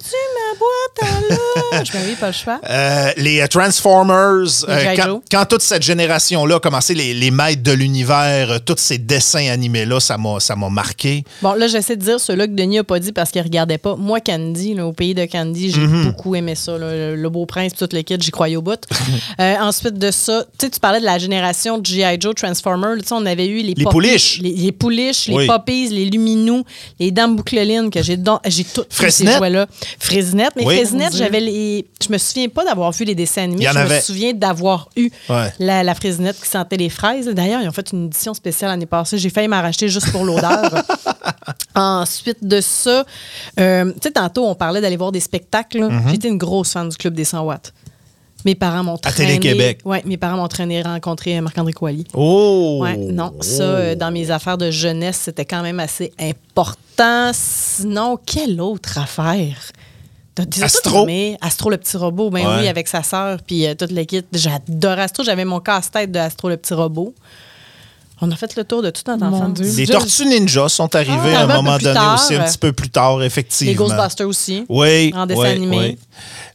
lunch. *laughs* ben oui, pas le choix. Euh, les euh, Transformers, Les euh, quand, toute cette génération-là a commencé, les, les maîtres de l'univers, tous ces dessins animés-là, ça m'a ça m'a marqué. Bon, là, j'essaie de dire ceux-là que Denis a pas dit parce qu'il regardait pas. Moi, Candy, là, au pays de Candy, j'ai Mhm. beaucoup aimé ça. là. Le, Beau Prince, tout le kit, j'y croyais au bout. *laughs* Euh, ensuite de ça, tu sais, tu parlais de la génération de G.I. Joe, Transformer. Tu sais, on avait eu les Les pouliches. Les, les pouliches, les. Poppies, les Luminous, les Dames Bouclelines, que j'ai j'ai tous ces jouets-là. Frésinette. Mais Oui. Frésinette, j'avais les. Je me souviens pas d'avoir vu les dessins animés. Il y en je avait. me souviens d'avoir eu Ouais. la, la Frésinette qui sentait les fraises. D'ailleurs, ils ont fait une édition spéciale l'année passée. J'ai failli m'en racheter juste pour l'odeur. *laughs* Ensuite de ça, euh, tu sais, tantôt, on parlait d'aller voir des spectacles. Mm-hmm. J'étais une grosse fan du Club des 100 watts. Mes parents m'ont À traîné. Télé-Québec. Oui, mes parents m'ont traîné rencontrer Marc-André Coilier. Oh! Ouais, non, ça, euh, dans mes affaires de jeunesse, c'était quand même assez important. Sinon, quelle autre affaire? Tout Astro. Astro, le petit robot, ben Ouais. oui, avec sa sœur, puis euh, toute l'équipe. J'adorais Astro. J'avais mon casse-tête de Astro, le petit robot. On a fait le tour de toute notre. Dieu. Les Tortues Ninja sont arrivées Ah, à un moment donné tard. aussi, un petit peu plus tard, effectivement. Les Ghostbusters aussi. Oui. En dessin oui, animé. oui.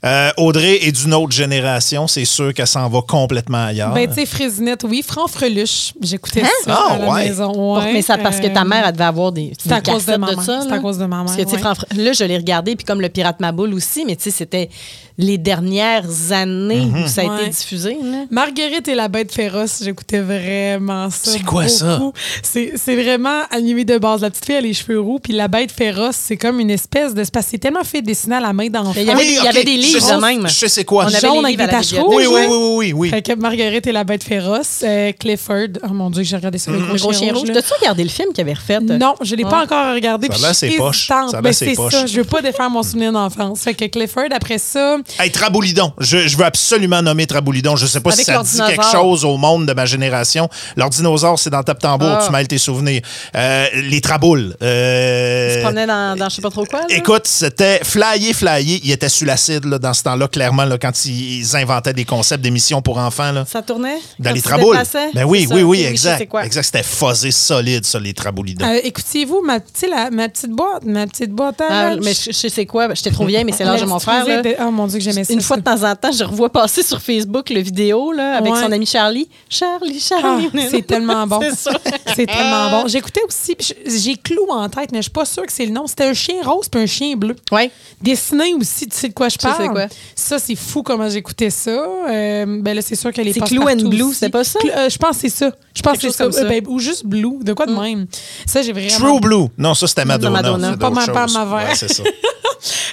Euh, Audrey est d'une autre génération, c'est sûr qu'elle s'en va complètement ailleurs. Ben, tu sais, Frésinette, oui. Franfreluche, j'écoutais ça Ah, à la ouais. maison. Ouais. mais ça, parce que ta Euh, mère, elle devait avoir des, c'est à des cause de cassettes ma mère. ça. C'est là. à cause de ma mère, Parce que, tu sais, ouais. Là, je l'ai regardé, puis comme le Pirate Maboule aussi, mais tu sais, c'était les dernières années où ça a Ouais. été diffusé. là. Marguerite et la bête féroce, j'écoutais vraiment ça. C'est quoi ça? beaucoup. C'est c'est vraiment animé de base. La petite fille a les cheveux roux, puis la bête féroce, c'est comme une espèce de. c'est parce que C'est tellement fait dessiner à la main d'enfant. Mais il y avait- Oui, il y avait des livres de même. Je sais c'est quoi. On avait Jaune avec des la taches bibliothèque. Oui, oui, oui, oui, oui. Fait que Marguerite et la bête féroce, euh, Clifford. Oh mon Dieu, j'ai regardé ça. Le Le gros, gros chien rouge. là. T'as-tu regardé le film qu'il avait refait? Non, je l'ai pas encore regardé. Ça ses poches. hésitante. Ça ses c'est poches. ça. Je veux pas défaire mon souvenir d'enfance. Fait que Clifford, après ça, Hey, Traboulidon. Je, je veux absolument nommer Traboulidon. Je sais pas Avec si ça dit quelque chose au monde de ma génération. Leur dinosaure, c'est dans Tape Tambour. Ah. Tu mêles tes souvenirs. Euh, les Traboules. Euh, Tu te promenais dans, je sais pas trop quoi? là? Écoute, c'était flyé, flyé. Il était sur là, dans ce temps-là, clairement, là, quand ils inventaient des concepts d'émissions pour enfants. Là. Ça tournait? Dans Quand les traboules. Ben oui, oui, oui, exact. Exact. C'était fuzzé solide, ça, les traboulidons. euh, écoutiez-vous ma, tu sais, la- ma petite boîte, ma petite boîte à Ah, mais je, je sais quoi? J'étais trop vieille, mais c'est l'âge de mon frère. là. fusée de- Oh mon Dieu, que j'aimais ça. Une fois de temps en temps, je revois passer sur Facebook le vidéo là, avec Ouais. son ami Charlie. Charlie, Ah, Charlie. c'est tellement bon. *laughs* C'est ça. C'est tellement bon. J'écoutais aussi, j'ai Clou en tête, mais je suis pas sûre que c'est le nom. C'était un chien rose puis un chien bleu. Ouais. Dessiné aussi, tu sais de quoi je parle. quoi? Ça, c'est fou comment j'écoutais ça. Euh, ben là, c'est sûr que les C'est Clou and Blue, c'est pas ça? Euh, je pense que c'est ça. Je pense que c'est ça. ben, ou juste Blue, de quoi de même? Ça, j'ai vraiment... True Blue. Non, ça, c'était Madonna. Madonna. Pas ma- pas choses. ma verre. Ouais, c'est ça. *laughs*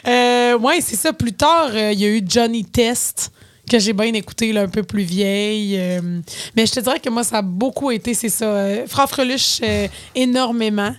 Euh, ouais, c'est ça. Plus tard, euh, il y a eu Johnny Test que j'ai bien écouté, là, un peu plus vieille. euh, mais je te dirais que moi, ça a beaucoup été, c'est ça. Euh, Franfreluche, euh, énormément.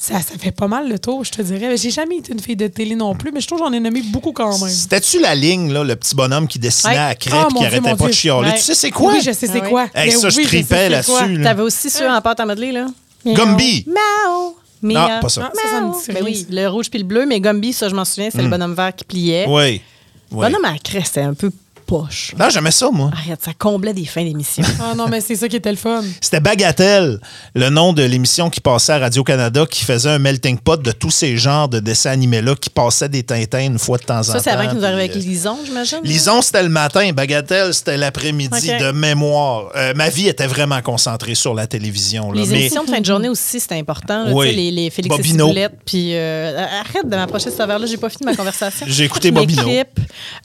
Ça, ça fait pas mal le tour, je te dirais. J'ai jamais été une fille de télé non plus, mais je trouve que j'en ai nommé beaucoup quand même. C'était-tu la ligne, là, le petit bonhomme qui dessinait Ouais. à crêpe Ah, qui Dieu, arrêtait pas de chialer? Ouais. Tu sais c'est quoi? Oui, je sais c'est Ah quoi. Hey, Ben ça, je oui, tripais là-dessus. T'avais aussi ceux en pâte à modeler, là? Gumby. Miaou. Non, Miaou. pas ça. Ah, ça, ça me dit Ben oui, le rouge puis le bleu, mais Gumby, ça, je m'en souviens, c'est le bonhomme vert qui pliait. Oui. oui. Bonhomme à la crête, c'était un peu poche. Non, j'aimais ça, moi. Arrête, ça comblait des fins d'émission. *laughs* Ah non, mais c'est ça qui était le fun. C'était Bagatelle, le nom de l'émission qui passait à Radio-Canada, qui faisait un melting pot de tous ces genres de dessins animés-là qui passaient des Tintins une fois de temps en temps. ça, c'est avant qu'il nous arrive puis, avec euh, Lison, j'imagine? Lison, c'était le matin. Bagatelle, c'était l'après-midi de mémoire. Euh, ma vie était vraiment concentrée sur la télévision. là. Les Mais émissions de fin de journée aussi, c'était important. là, Oui. tu sais, Les, les Félix Bobino. et Ciboulette. Puis euh, arrête de m'approcher de ce verre-là, j'ai pas fini ma conversation. J'ai écouté Bobino.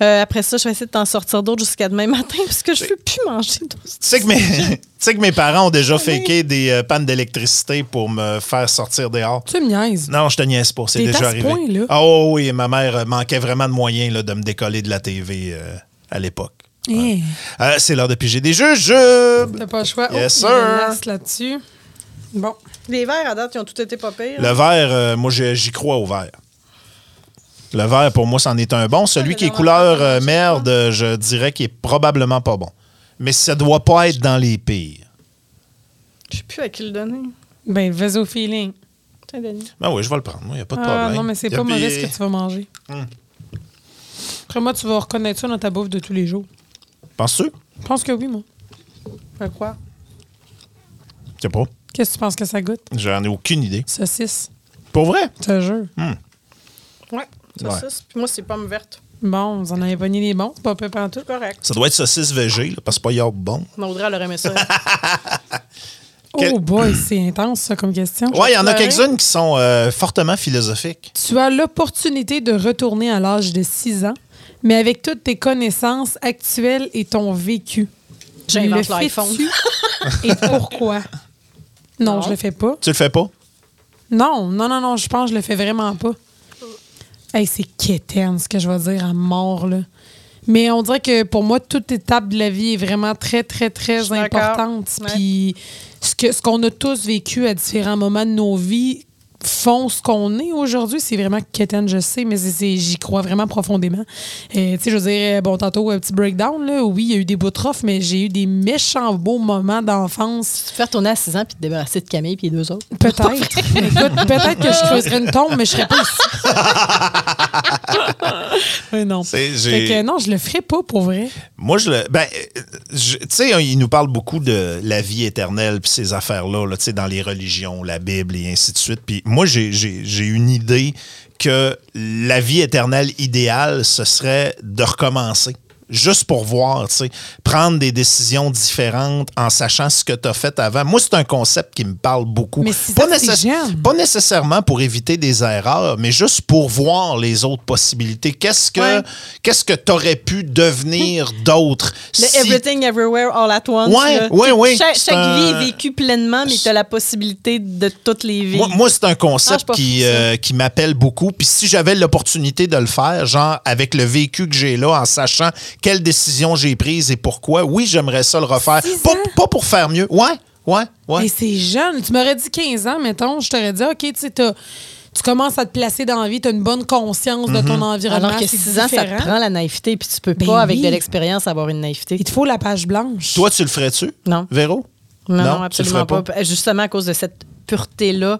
Euh, après ça, je vais essayer de t'en sortir d'autres jusqu'à demain matin parce que je veux plus manger d'eau. Tu sais que mes, *laughs* *laughs* tu sais que mes parents ont déjà faké des euh, pannes d'électricité pour me faire sortir dehors. Tu me niaises. Non, je te niaise pas, c'est déjà à ce arrivé. point-là? Ah oh, oui, ma mère euh, manquait vraiment de moyens là, de me décoller de la TV euh, à l'époque. Eh, Euh, c'est l'heure de piger des jujubes. T'as pas le choix. Yes, Oh, il y a sir. là-dessus. Bon. Les verres à date, ils ont tout été pas pires. Le verre, euh, moi, j'y crois au verre. Le verre, pour moi, c'en est un bon. Celui qui est couleur euh, merde, je dirais qu'il est probablement pas bon. Mais ça doit pas être dans les pires. Je sais plus à qui le donner. Ben, vas-y au feeling. Tiens, Denis. Ben oui, je vais le prendre. Il n'y a pas de Ah, problème. non, mais c'est Y a pas mauvais ce que tu vas manger. Hmm. Après moi, tu vas reconnaître ça dans ta bouffe de tous les jours. Penses-tu? Je pense que oui, moi. Fait quoi? Je sais pas. Qu'est-ce que tu penses que ça goûte? J'en ai aucune idée. Saucisse. Pour vrai? Je te jure. Ouais, moi, c'est pomme verte. Bon, vous en avez pogné des bons. C'est pas peu tout. Correct. Ça doit être saucisse végé, là, parce que c'est pas bon. *laughs* Audrey, elle aurait aimé ça. Quel- *laughs* Oh boy, c'est intense, ça, comme question. Ouais, il y en a quelques-unes qui sont euh, fortement philosophiques. Tu as l'opportunité de retourner à l'âge de 6 ans, mais avec toutes tes connaissances actuelles et ton vécu. J'invente Le l'iPhone. et pourquoi? Non, Non. je le fais pas. Tu le fais pas? Non, non, non, non, je pense que je le fais vraiment pas. Hey, c'est quétaine, ce que je vais dire à mort, là. Mais on dirait que pour moi, toute étape de la vie est vraiment très, très, très importante. Puis ce que ce qu'on a tous vécu à différents moments de nos vies font ce qu'on est aujourd'hui. C'est vraiment quétaine, je sais, mais j'y crois vraiment profondément. Euh, tu sais, je veux dire, bon, tantôt, un petit breakdown, là. Oui, il y a eu des bouts de rough, mais j'ai eu des méchants beaux moments d'enfance. Tu peux retourner à 6 ans puis te débarrasser de Camille puis les deux autres? *laughs* Peut-être. Écoute, peut-être que je creuserais une tombe, mais je serais pas ici. *laughs* oui, non. Fait que non, je le ferais pas pour vrai. Moi, je le. Ben, tu sais, il nous parle beaucoup de la vie éternelle puis ces affaires-là, là, tu sais, dans les religions, la Bible et ainsi de suite. Puis moi, j'ai- une idée que la vie éternelle idéale, ce serait de recommencer. Juste pour voir, tu sais, prendre des décisions différentes en sachant ce que tu as fait avant. Moi, c'est un concept qui me parle beaucoup. Mais si pas, nécess- pas nécessairement pour éviter des erreurs, mais juste pour voir les autres possibilités. Qu'est-ce que Ouais. qu'est-ce que tu aurais pu devenir *laughs* d'autre? Le si- Everything Everywhere All at Once. Ouais, ouais. Chaque, C'est chaque un- vie est vécue pleinement, mais tu as la possibilité de toutes les vies. Moi, moi, c'est un Ah, concept pas qui, euh, qui m'appelle beaucoup. Puis si j'avais l'opportunité de le faire, genre avec le vécu que j'ai là, en sachant quelles décisions j'ai prises et pourquoi, oui, j'aimerais ça le refaire. Pas, pas pour faire mieux. Ouais, ouais, ouais. Et c'est jeune. Tu m'aurais dit 15 ans, mettons, je t'aurais dit, OK, tu sais, tu commences à te placer dans la vie, tu as une bonne conscience de ton environnement. Alors que c'est 6 ans, ça te prend la naïveté, puis tu peux Ben pas, avec de l'expérience, avoir une naïveté. Il te faut la page blanche. Toi, tu le ferais-tu? Non. Véro? Non, absolument ferais pas? Justement, à cause de cette pureté-là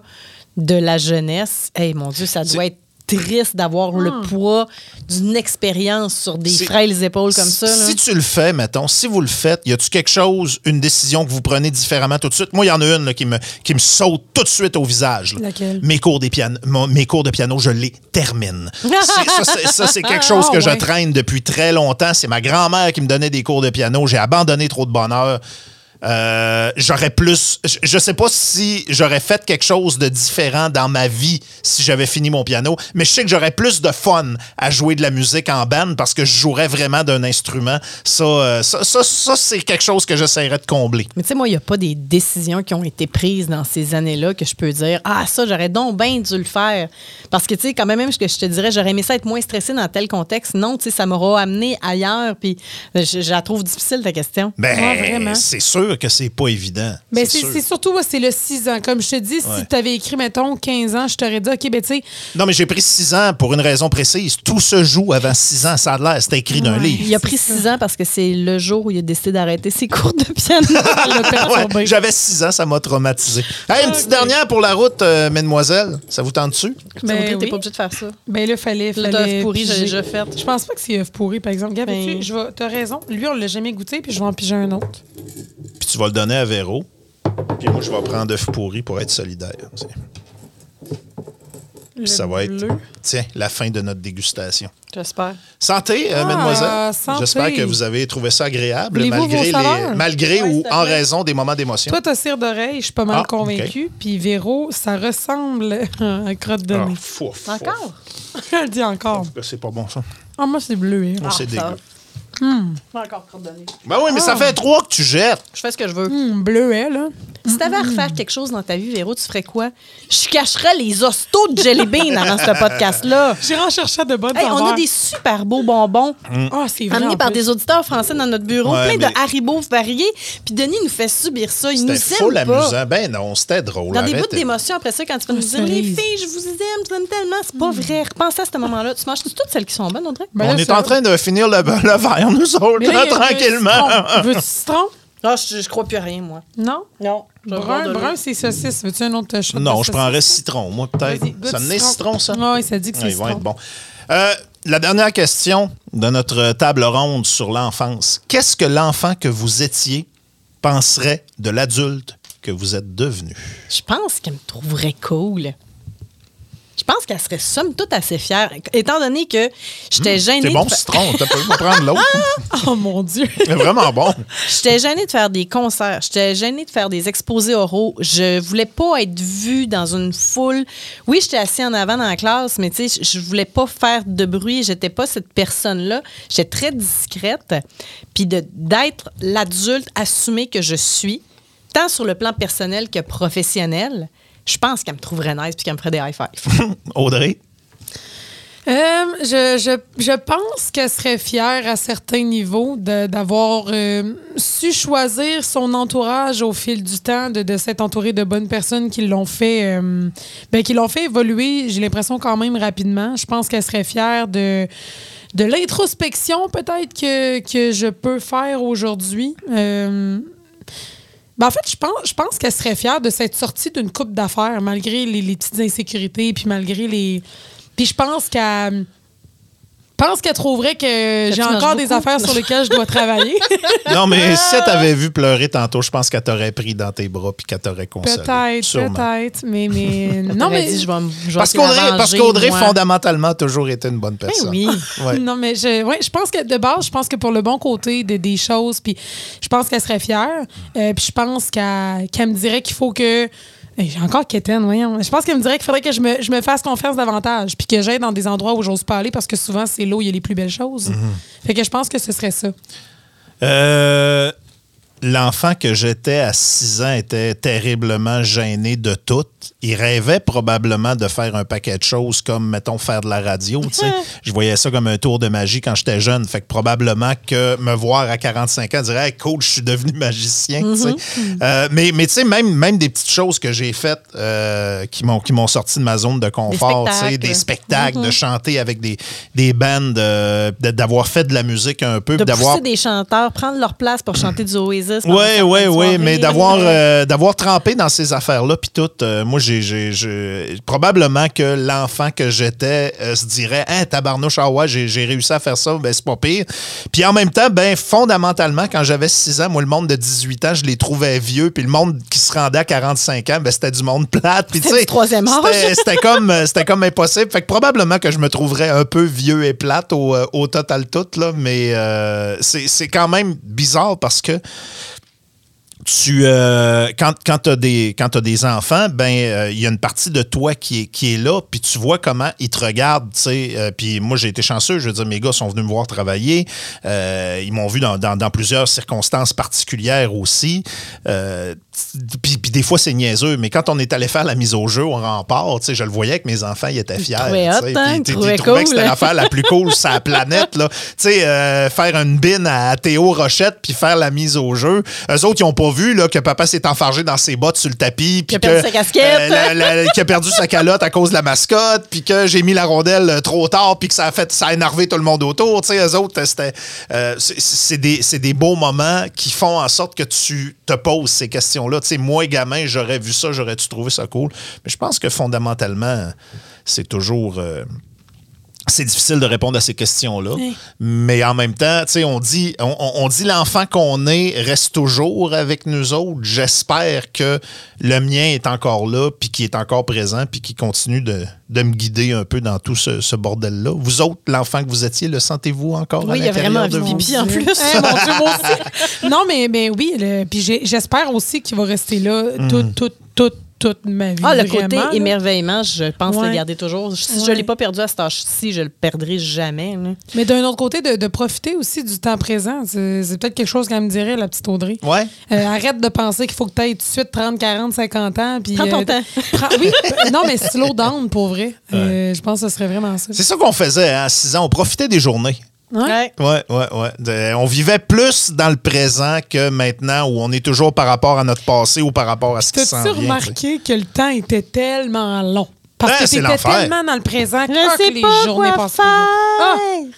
de la jeunesse, hey, mon Dieu, ça doit être triste d'avoir le poids d'une expérience sur des frêles épaules comme ça. là. Si tu le fais, mettons, si vous le faites, y a-tu quelque chose, une décision que vous prenez différemment tout de suite? Moi, il y en a une là, qui, me, qui me saute tout de suite au visage. là. Laquelle? Mes cours, des piano, mon- mes cours de piano, je les termine. *laughs* C'est- ça, c'est- quelque chose Ah, que je ouais. traîne depuis très longtemps. C'est ma grand-mère qui me donnait des cours de piano. J'ai abandonné trop de bonheur. Euh, j'aurais plus. Je, je sais pas si j'aurais fait quelque chose de différent dans ma vie si j'avais fini mon piano, mais je sais que j'aurais plus de fun à jouer de la musique en band parce que je jouerais vraiment d'un instrument. Ça, euh, ça, ça, ça, c'est quelque chose que j'essaierais de combler. Mais tu sais, moi, il n'y a pas des décisions qui ont été prises dans ces années-là que je peux dire Ah, ça, j'aurais donc bien dû le faire. Parce que, tu sais, quand même, même ce que je te dirais, j'aurais aimé ça être moins stressé dans tel contexte. Non, tu sais, ça m'aura amené ailleurs. Puis, je, je la trouve difficile, ta question. Ben, Ouais, c'est sûr que c'est pas évident. Mais C'est surtout, ouais, c'est le 6 ans. Comme je te dis, Ouais. si tu avais écrit, mettons, 15 ans, je t'aurais dit, OK, ben tu sais, Non, mais j'ai pris six ans pour une raison précise. Tout se joue avant six ans. Ça a l'air, c'était écrit d'un Ouais. livre. Il a pris six ans parce que c'est le jour où il a décidé d'arrêter ses cours de piano. *laughs* J'avais six ans, ça m'a traumatisé. Hey, une petite dernière pour la route, euh, mesdemoiselles. Ça vous tente dessus? Ben T'es oui. pas obligé de faire ça. Ben là, fallait. Fallait pourri, j'ai déjà fait. Je pense pas que c'est œuf pourri, par exemple. Gab, Ben- tu je vais- t'as raison. Lui, on l'a jamais goûté, puis je vais en piger un autre. Tu vas le donner à Véro. Puis moi, je vais prendre œuf pourri pour être solidaire. Puis ça va être, bleu. tiens, la fin de notre dégustation. J'espère. Santé, euh, Ah, mademoiselle. santé. J'espère que vous avez trouvé ça agréable, Voulez-vous malgré, vos les, malgré Ouais, ou en raison des moments d'émotion. Toi, t'as cire d'oreille, je suis pas mal Ah, convaincue. Puis Véro, ça ressemble à un crotte de Ah, nez. fou, fou. Encore? Elle dit encore. C'est pas bon, ça. Ah, moi, c'est bleu. hein. C'est dégueu. Encore coordonné. Ben oui, mais Ah. ça fait trois que tu jettes. Je fais ce que je veux. Hum, bleuet, là. Si t'avais à refaire quelque chose dans ta vie, Véro, tu ferais quoi? Je cacherais les hostos de Jelly Bean avant ce podcast-là. J'ai recherché de bonnes Hey, on a des super beaux bonbons Ah, c'est vrai. amenés en par plus. des auditeurs français dans notre bureau, Ouais, plein mais- de Haribo variés. Puis Denis nous fait subir ça. Il nous C'était full aime pas. amusant. Ben non, c'était drôle. Dans des bouts arrêtez. d'émotion, après ça, quand tu vas nous Ah, dire les cerise. filles, je vous aime, je vous aime tellement, c'est pas vrai. Repensez à ce moment-là. Tu manges toutes celles qui sont bonnes, Audrey? Ben on là, est ça- en train de finir le, *laughs* le verre, nous autres, là, là, tranquillement. citron. Veux-tu citron? Non, je, je crois plus à rien, moi. Non? Non. Brun, brun, c'est saucisse. Veux-tu un autre shot? Non, je prendrais citron, moi, peut-être. Ça menait citron, ça? Oui, ça dit que c'est Ah, il va citron. être bon. Euh, la dernière question de notre table ronde sur l'enfance. Qu'est-ce que l'enfant que vous étiez penserait de l'adulte que vous êtes devenu? Je pense qu'elle me trouverait cool. Je pense qu'elle serait somme toute assez fière. Étant donné que j'étais gênée. Hmm, C'est de bon, fa- citron. T'as pas me prendre *laughs* l'autre. Oh mon Dieu! C'est vraiment bon. *laughs* J'étais gênée de faire des concerts. J'étais gênée de faire des exposés oraux. Je voulais pas être vue dans une foule. Oui, j'étais assise en avant dans la classe, mais tu sais, je voulais pas faire de bruit. J'étais pas cette personne-là. J'étais très discrète. Puis de- d'être l'adulte assumé que je suis, tant sur le plan personnel que professionnel, je pense qu'elle me trouverait nice puis qu'elle me ferait des high fives. *laughs* Audrey? Euh, je, je, je pense qu'elle serait fière à certains niveaux de- d'avoir euh, su choisir son entourage au fil du temps, de, de s'être entourée de bonnes personnes qui l'ont fait, euh, ben, qui l'ont fait évoluer, j'ai l'impression quand même rapidement. Je pense qu'elle serait fière de, de l'introspection peut-être que, que je peux faire aujourd'hui. Ben, en fait, je pense, je pense qu'elle serait fière de s'être sortie d'une coupe d'affaires, malgré les, les petites insécurités, puis malgré les. Puis je pense qu'elle. Pense qu'elle trouverait que j'ai encore des affaires sur lesquelles je dois travailler. *laughs* Non, mais *laughs* si elle t'avait vu pleurer tantôt, je pense qu'elle t'aurait pris dans tes bras puis qu'elle t'aurait consolé. peut-être, peut-être. Mais, mais. *laughs* non, mais. dit, je vais, me- je vais Parce qu'Audrey, parce qu'Audrey fondamentalement, a toujours été une bonne Ben personne. oui. Ouais. Non, mais je, ouais, je pense que de base, je pense que pour le bon côté de- des choses, puis je pense qu'elle serait fière. Euh, puis je pense qu'elle qu'elle me dirait qu'il faut que. J'ai encore quétaine, voyons. Je pense qu'elle me dirait qu'il faudrait que je me, je me fasse confiance davantage, puis que j'aille dans des endroits où j'ose pas aller, parce que souvent, c'est là où il y a les plus belles choses. Fait que je pense que ce serait ça. Euh, L'enfant que j'étais à 6 ans était terriblement gêné de tout. Il rêvait probablement de faire un paquet de choses comme, mettons, faire de la radio. *laughs* Je voyais ça comme un tour de magie quand j'étais jeune. Fait que probablement que me voir à 45 ans, dirait hey, cool, je suis devenu *laughs* magicien. sais. Euh, mais mais tu sais, même, même des petites choses que j'ai faites euh, qui m'ont sorti de ma zone de confort, sais, spectacles. des spectacles, de chanter avec des, des bandes, euh, d'avoir fait de la musique un peu, De d'avoir des chanteurs, prendre leur place pour chanter du Oasis. oui, oui, oui, mais d'avoir trempé dans ces affaires-là, puis tout, euh, moi, j'ai, j'ai- j'ai- probablement que l'enfant que j'étais euh, se dirait, hein, tabarnouche, ah ouais, j'ai, j'ai réussi à faire ça, ben c'est pas pire. Puis en même temps, ben fondamentalement, quand j'avais 6 ans, moi, le monde de 18 ans, je les trouvais vieux, puis le monde qui se rendait à 45 ans, ben c'était du monde plate. Puis C'était troisième âge. c'était- c'était comme, euh, c'était comme impossible. Fait que probablement que je me trouverais un peu vieux et plate au, euh, au total tout, là, mais euh, c'est c'est quand même bizarre parce que tu euh, quand, quand tu as t'as des enfants ben euh, il y a une partie de toi qui est, qui est là puis tu vois comment ils te regardent tu sais euh, puis moi j'ai été chanceux. Je veux dire mes gars sont venus me voir travailler. Euh, ils m'ont vu dans, dans- dans plusieurs circonstances particulières aussi. Euh, puis, puis des fois c'est niaiseux mais quand on est allé faire la mise au jeu au rempart tu sais je le voyais que mes enfants ils étaient fiers hein? Ils tu- trouvaient ils trouvaient que c'était l'affaire la plus cool sur la *laughs* planète là. Tu sais euh, faire une bine à Théo Rochette puis faire la mise au jeu. Eux autres ils ont pas vu là, que papa s'est enfargé dans ses bottes sur le tapis puis a perdu que, sa casquette. la- la- qu'il a perdu sa calotte à cause de la mascotte puis que j'ai mis la rondelle euh, trop tard puis que ça a fait ça a énervé tout le monde autour. Tu sais eux autres c'était euh, c'est- c'est des c'est des beaux moments qui font en sorte que tu te poses ces questions là tu sais moi gamin j'aurais vu ça j'aurais tu trouvé ça cool? Mais je pense que fondamentalement c'est toujours euh, c'est difficile de répondre à ces questions-là. Mais en même temps, tu sais, on dit, on, dit l'enfant qu'on est reste toujours avec nous autres. J'espère que le mien est encore là, puis qu'il est encore présent, puis qu'il continue de, de me guider un peu dans tout ce, ce bordel-là. Vous autres, l'enfant que vous étiez, le sentez-vous encore à Oui, il y a vraiment de envie de pipi en plus. *laughs* Mon Dieu, moi aussi. non, mais, mais oui. le- puis j'ai- j'espère aussi qu'il va rester là toute, toute, toute, toute ma vie. Ah, le vraiment, côté là. émerveillement, je pense Ouais. le garder toujours. Si je ne l'ai pas perdu à cet âge-ci, je le perdrai jamais. là. Mais d'un autre côté, de, de profiter aussi du temps présent. C'est peut-être quelque chose qu'elle me dirait, la petite Audrey. Ouais. Euh, arrête de penser qu'il faut que tu ailles tout de suite 30, 40, 50 ans. Puis, Prends ton euh, temps. prends- oui, *laughs* non, mais slow down pour vrai. Euh, je pense que ce serait vraiment ça. C'est ça qu'on faisait hein, à 6 ans. On profitait des journées. Ouais. Ouais, ouais, ouais. De- on vivait plus dans le présent que maintenant où on est toujours par rapport à notre passé ou par rapport à ce qui s'en T'as-tu vient. tu sais. remarqué que le temps était tellement long? Parce Ouais, que c'est t'étais tellement dans le présent Je que sais les pas journées quoi passaient. Ah,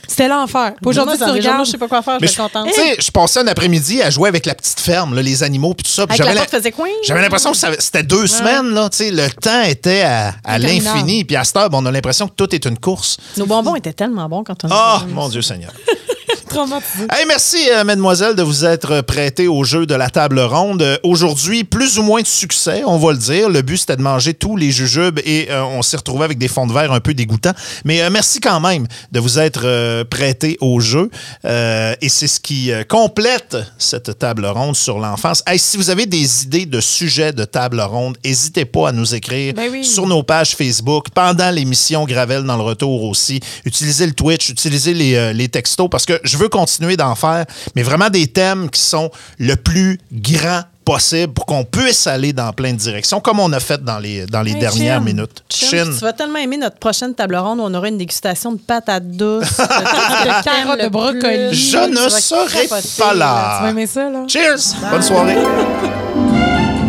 c'était l'enfer. Aujourd'hui, tu regardes. je sais pas quoi faire, je suis contente. Tu sais, je passais un après-midi à jouer avec la petite ferme, là, les animaux puis tout ça. j'avais porte faisait coin. J'avais l'impression que c'était deux semaines, là. Tu sais, le temps était à, l'infini. Puis à cette heure, ben, on a l'impression que tout est une course. Nos bonbons étaient tellement bons quand on Oh, était jeunes. mon Dieu Seigneur. *laughs* traumatisé. Hey, merci, euh, mademoiselle, de vous être prêtée au jeu de la table ronde. Euh, Aujourd'hui, plus ou moins de succès, on va le dire. Le but, c'était de manger tous les jujubes et euh, on s'est retrouvé avec des fonds de verre un peu dégoûtants. Mais merci quand même de vous être euh, prêté au jeu. Et c'est ce qui complète cette table ronde sur l'enfance. Hey, si vous avez des idées de sujets de table ronde, n'hésitez pas à nous écrire Ben oui. sur nos pages Facebook, pendant l'émission Gravel dans le retour aussi. Utilisez le Twitch, utilisez les, les textos parce que je veux continuer d'en faire, mais vraiment des thèmes qui sont le plus grand possible pour qu'on puisse aller dans plein de directions, comme on a fait dans les, dans les Hey, dernières minutes. Chum, Chin. Tu vas tellement aimer notre prochaine table ronde où on aura une dégustation de patates douces, de, *laughs* carottes, de brocoli. Je ne serai pas Tu vas là. aimer ça, là? Cheers! Bonne soirée.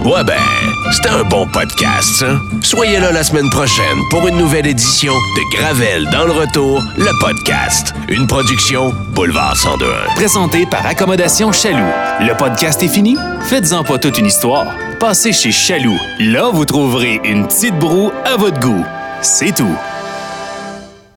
Ouais *laughs* ben, c'était un bon podcast, ça. Soyez là la semaine prochaine pour une nouvelle édition de Gravel dans le retour, le podcast. Une production Boulevard 1021. Présenté par Accommodation Chaloux. Le podcast est fini? Faites-en pas toute une histoire. Passez chez Chaloux. Là, vous trouverez une petite broue à votre goût. C'est tout.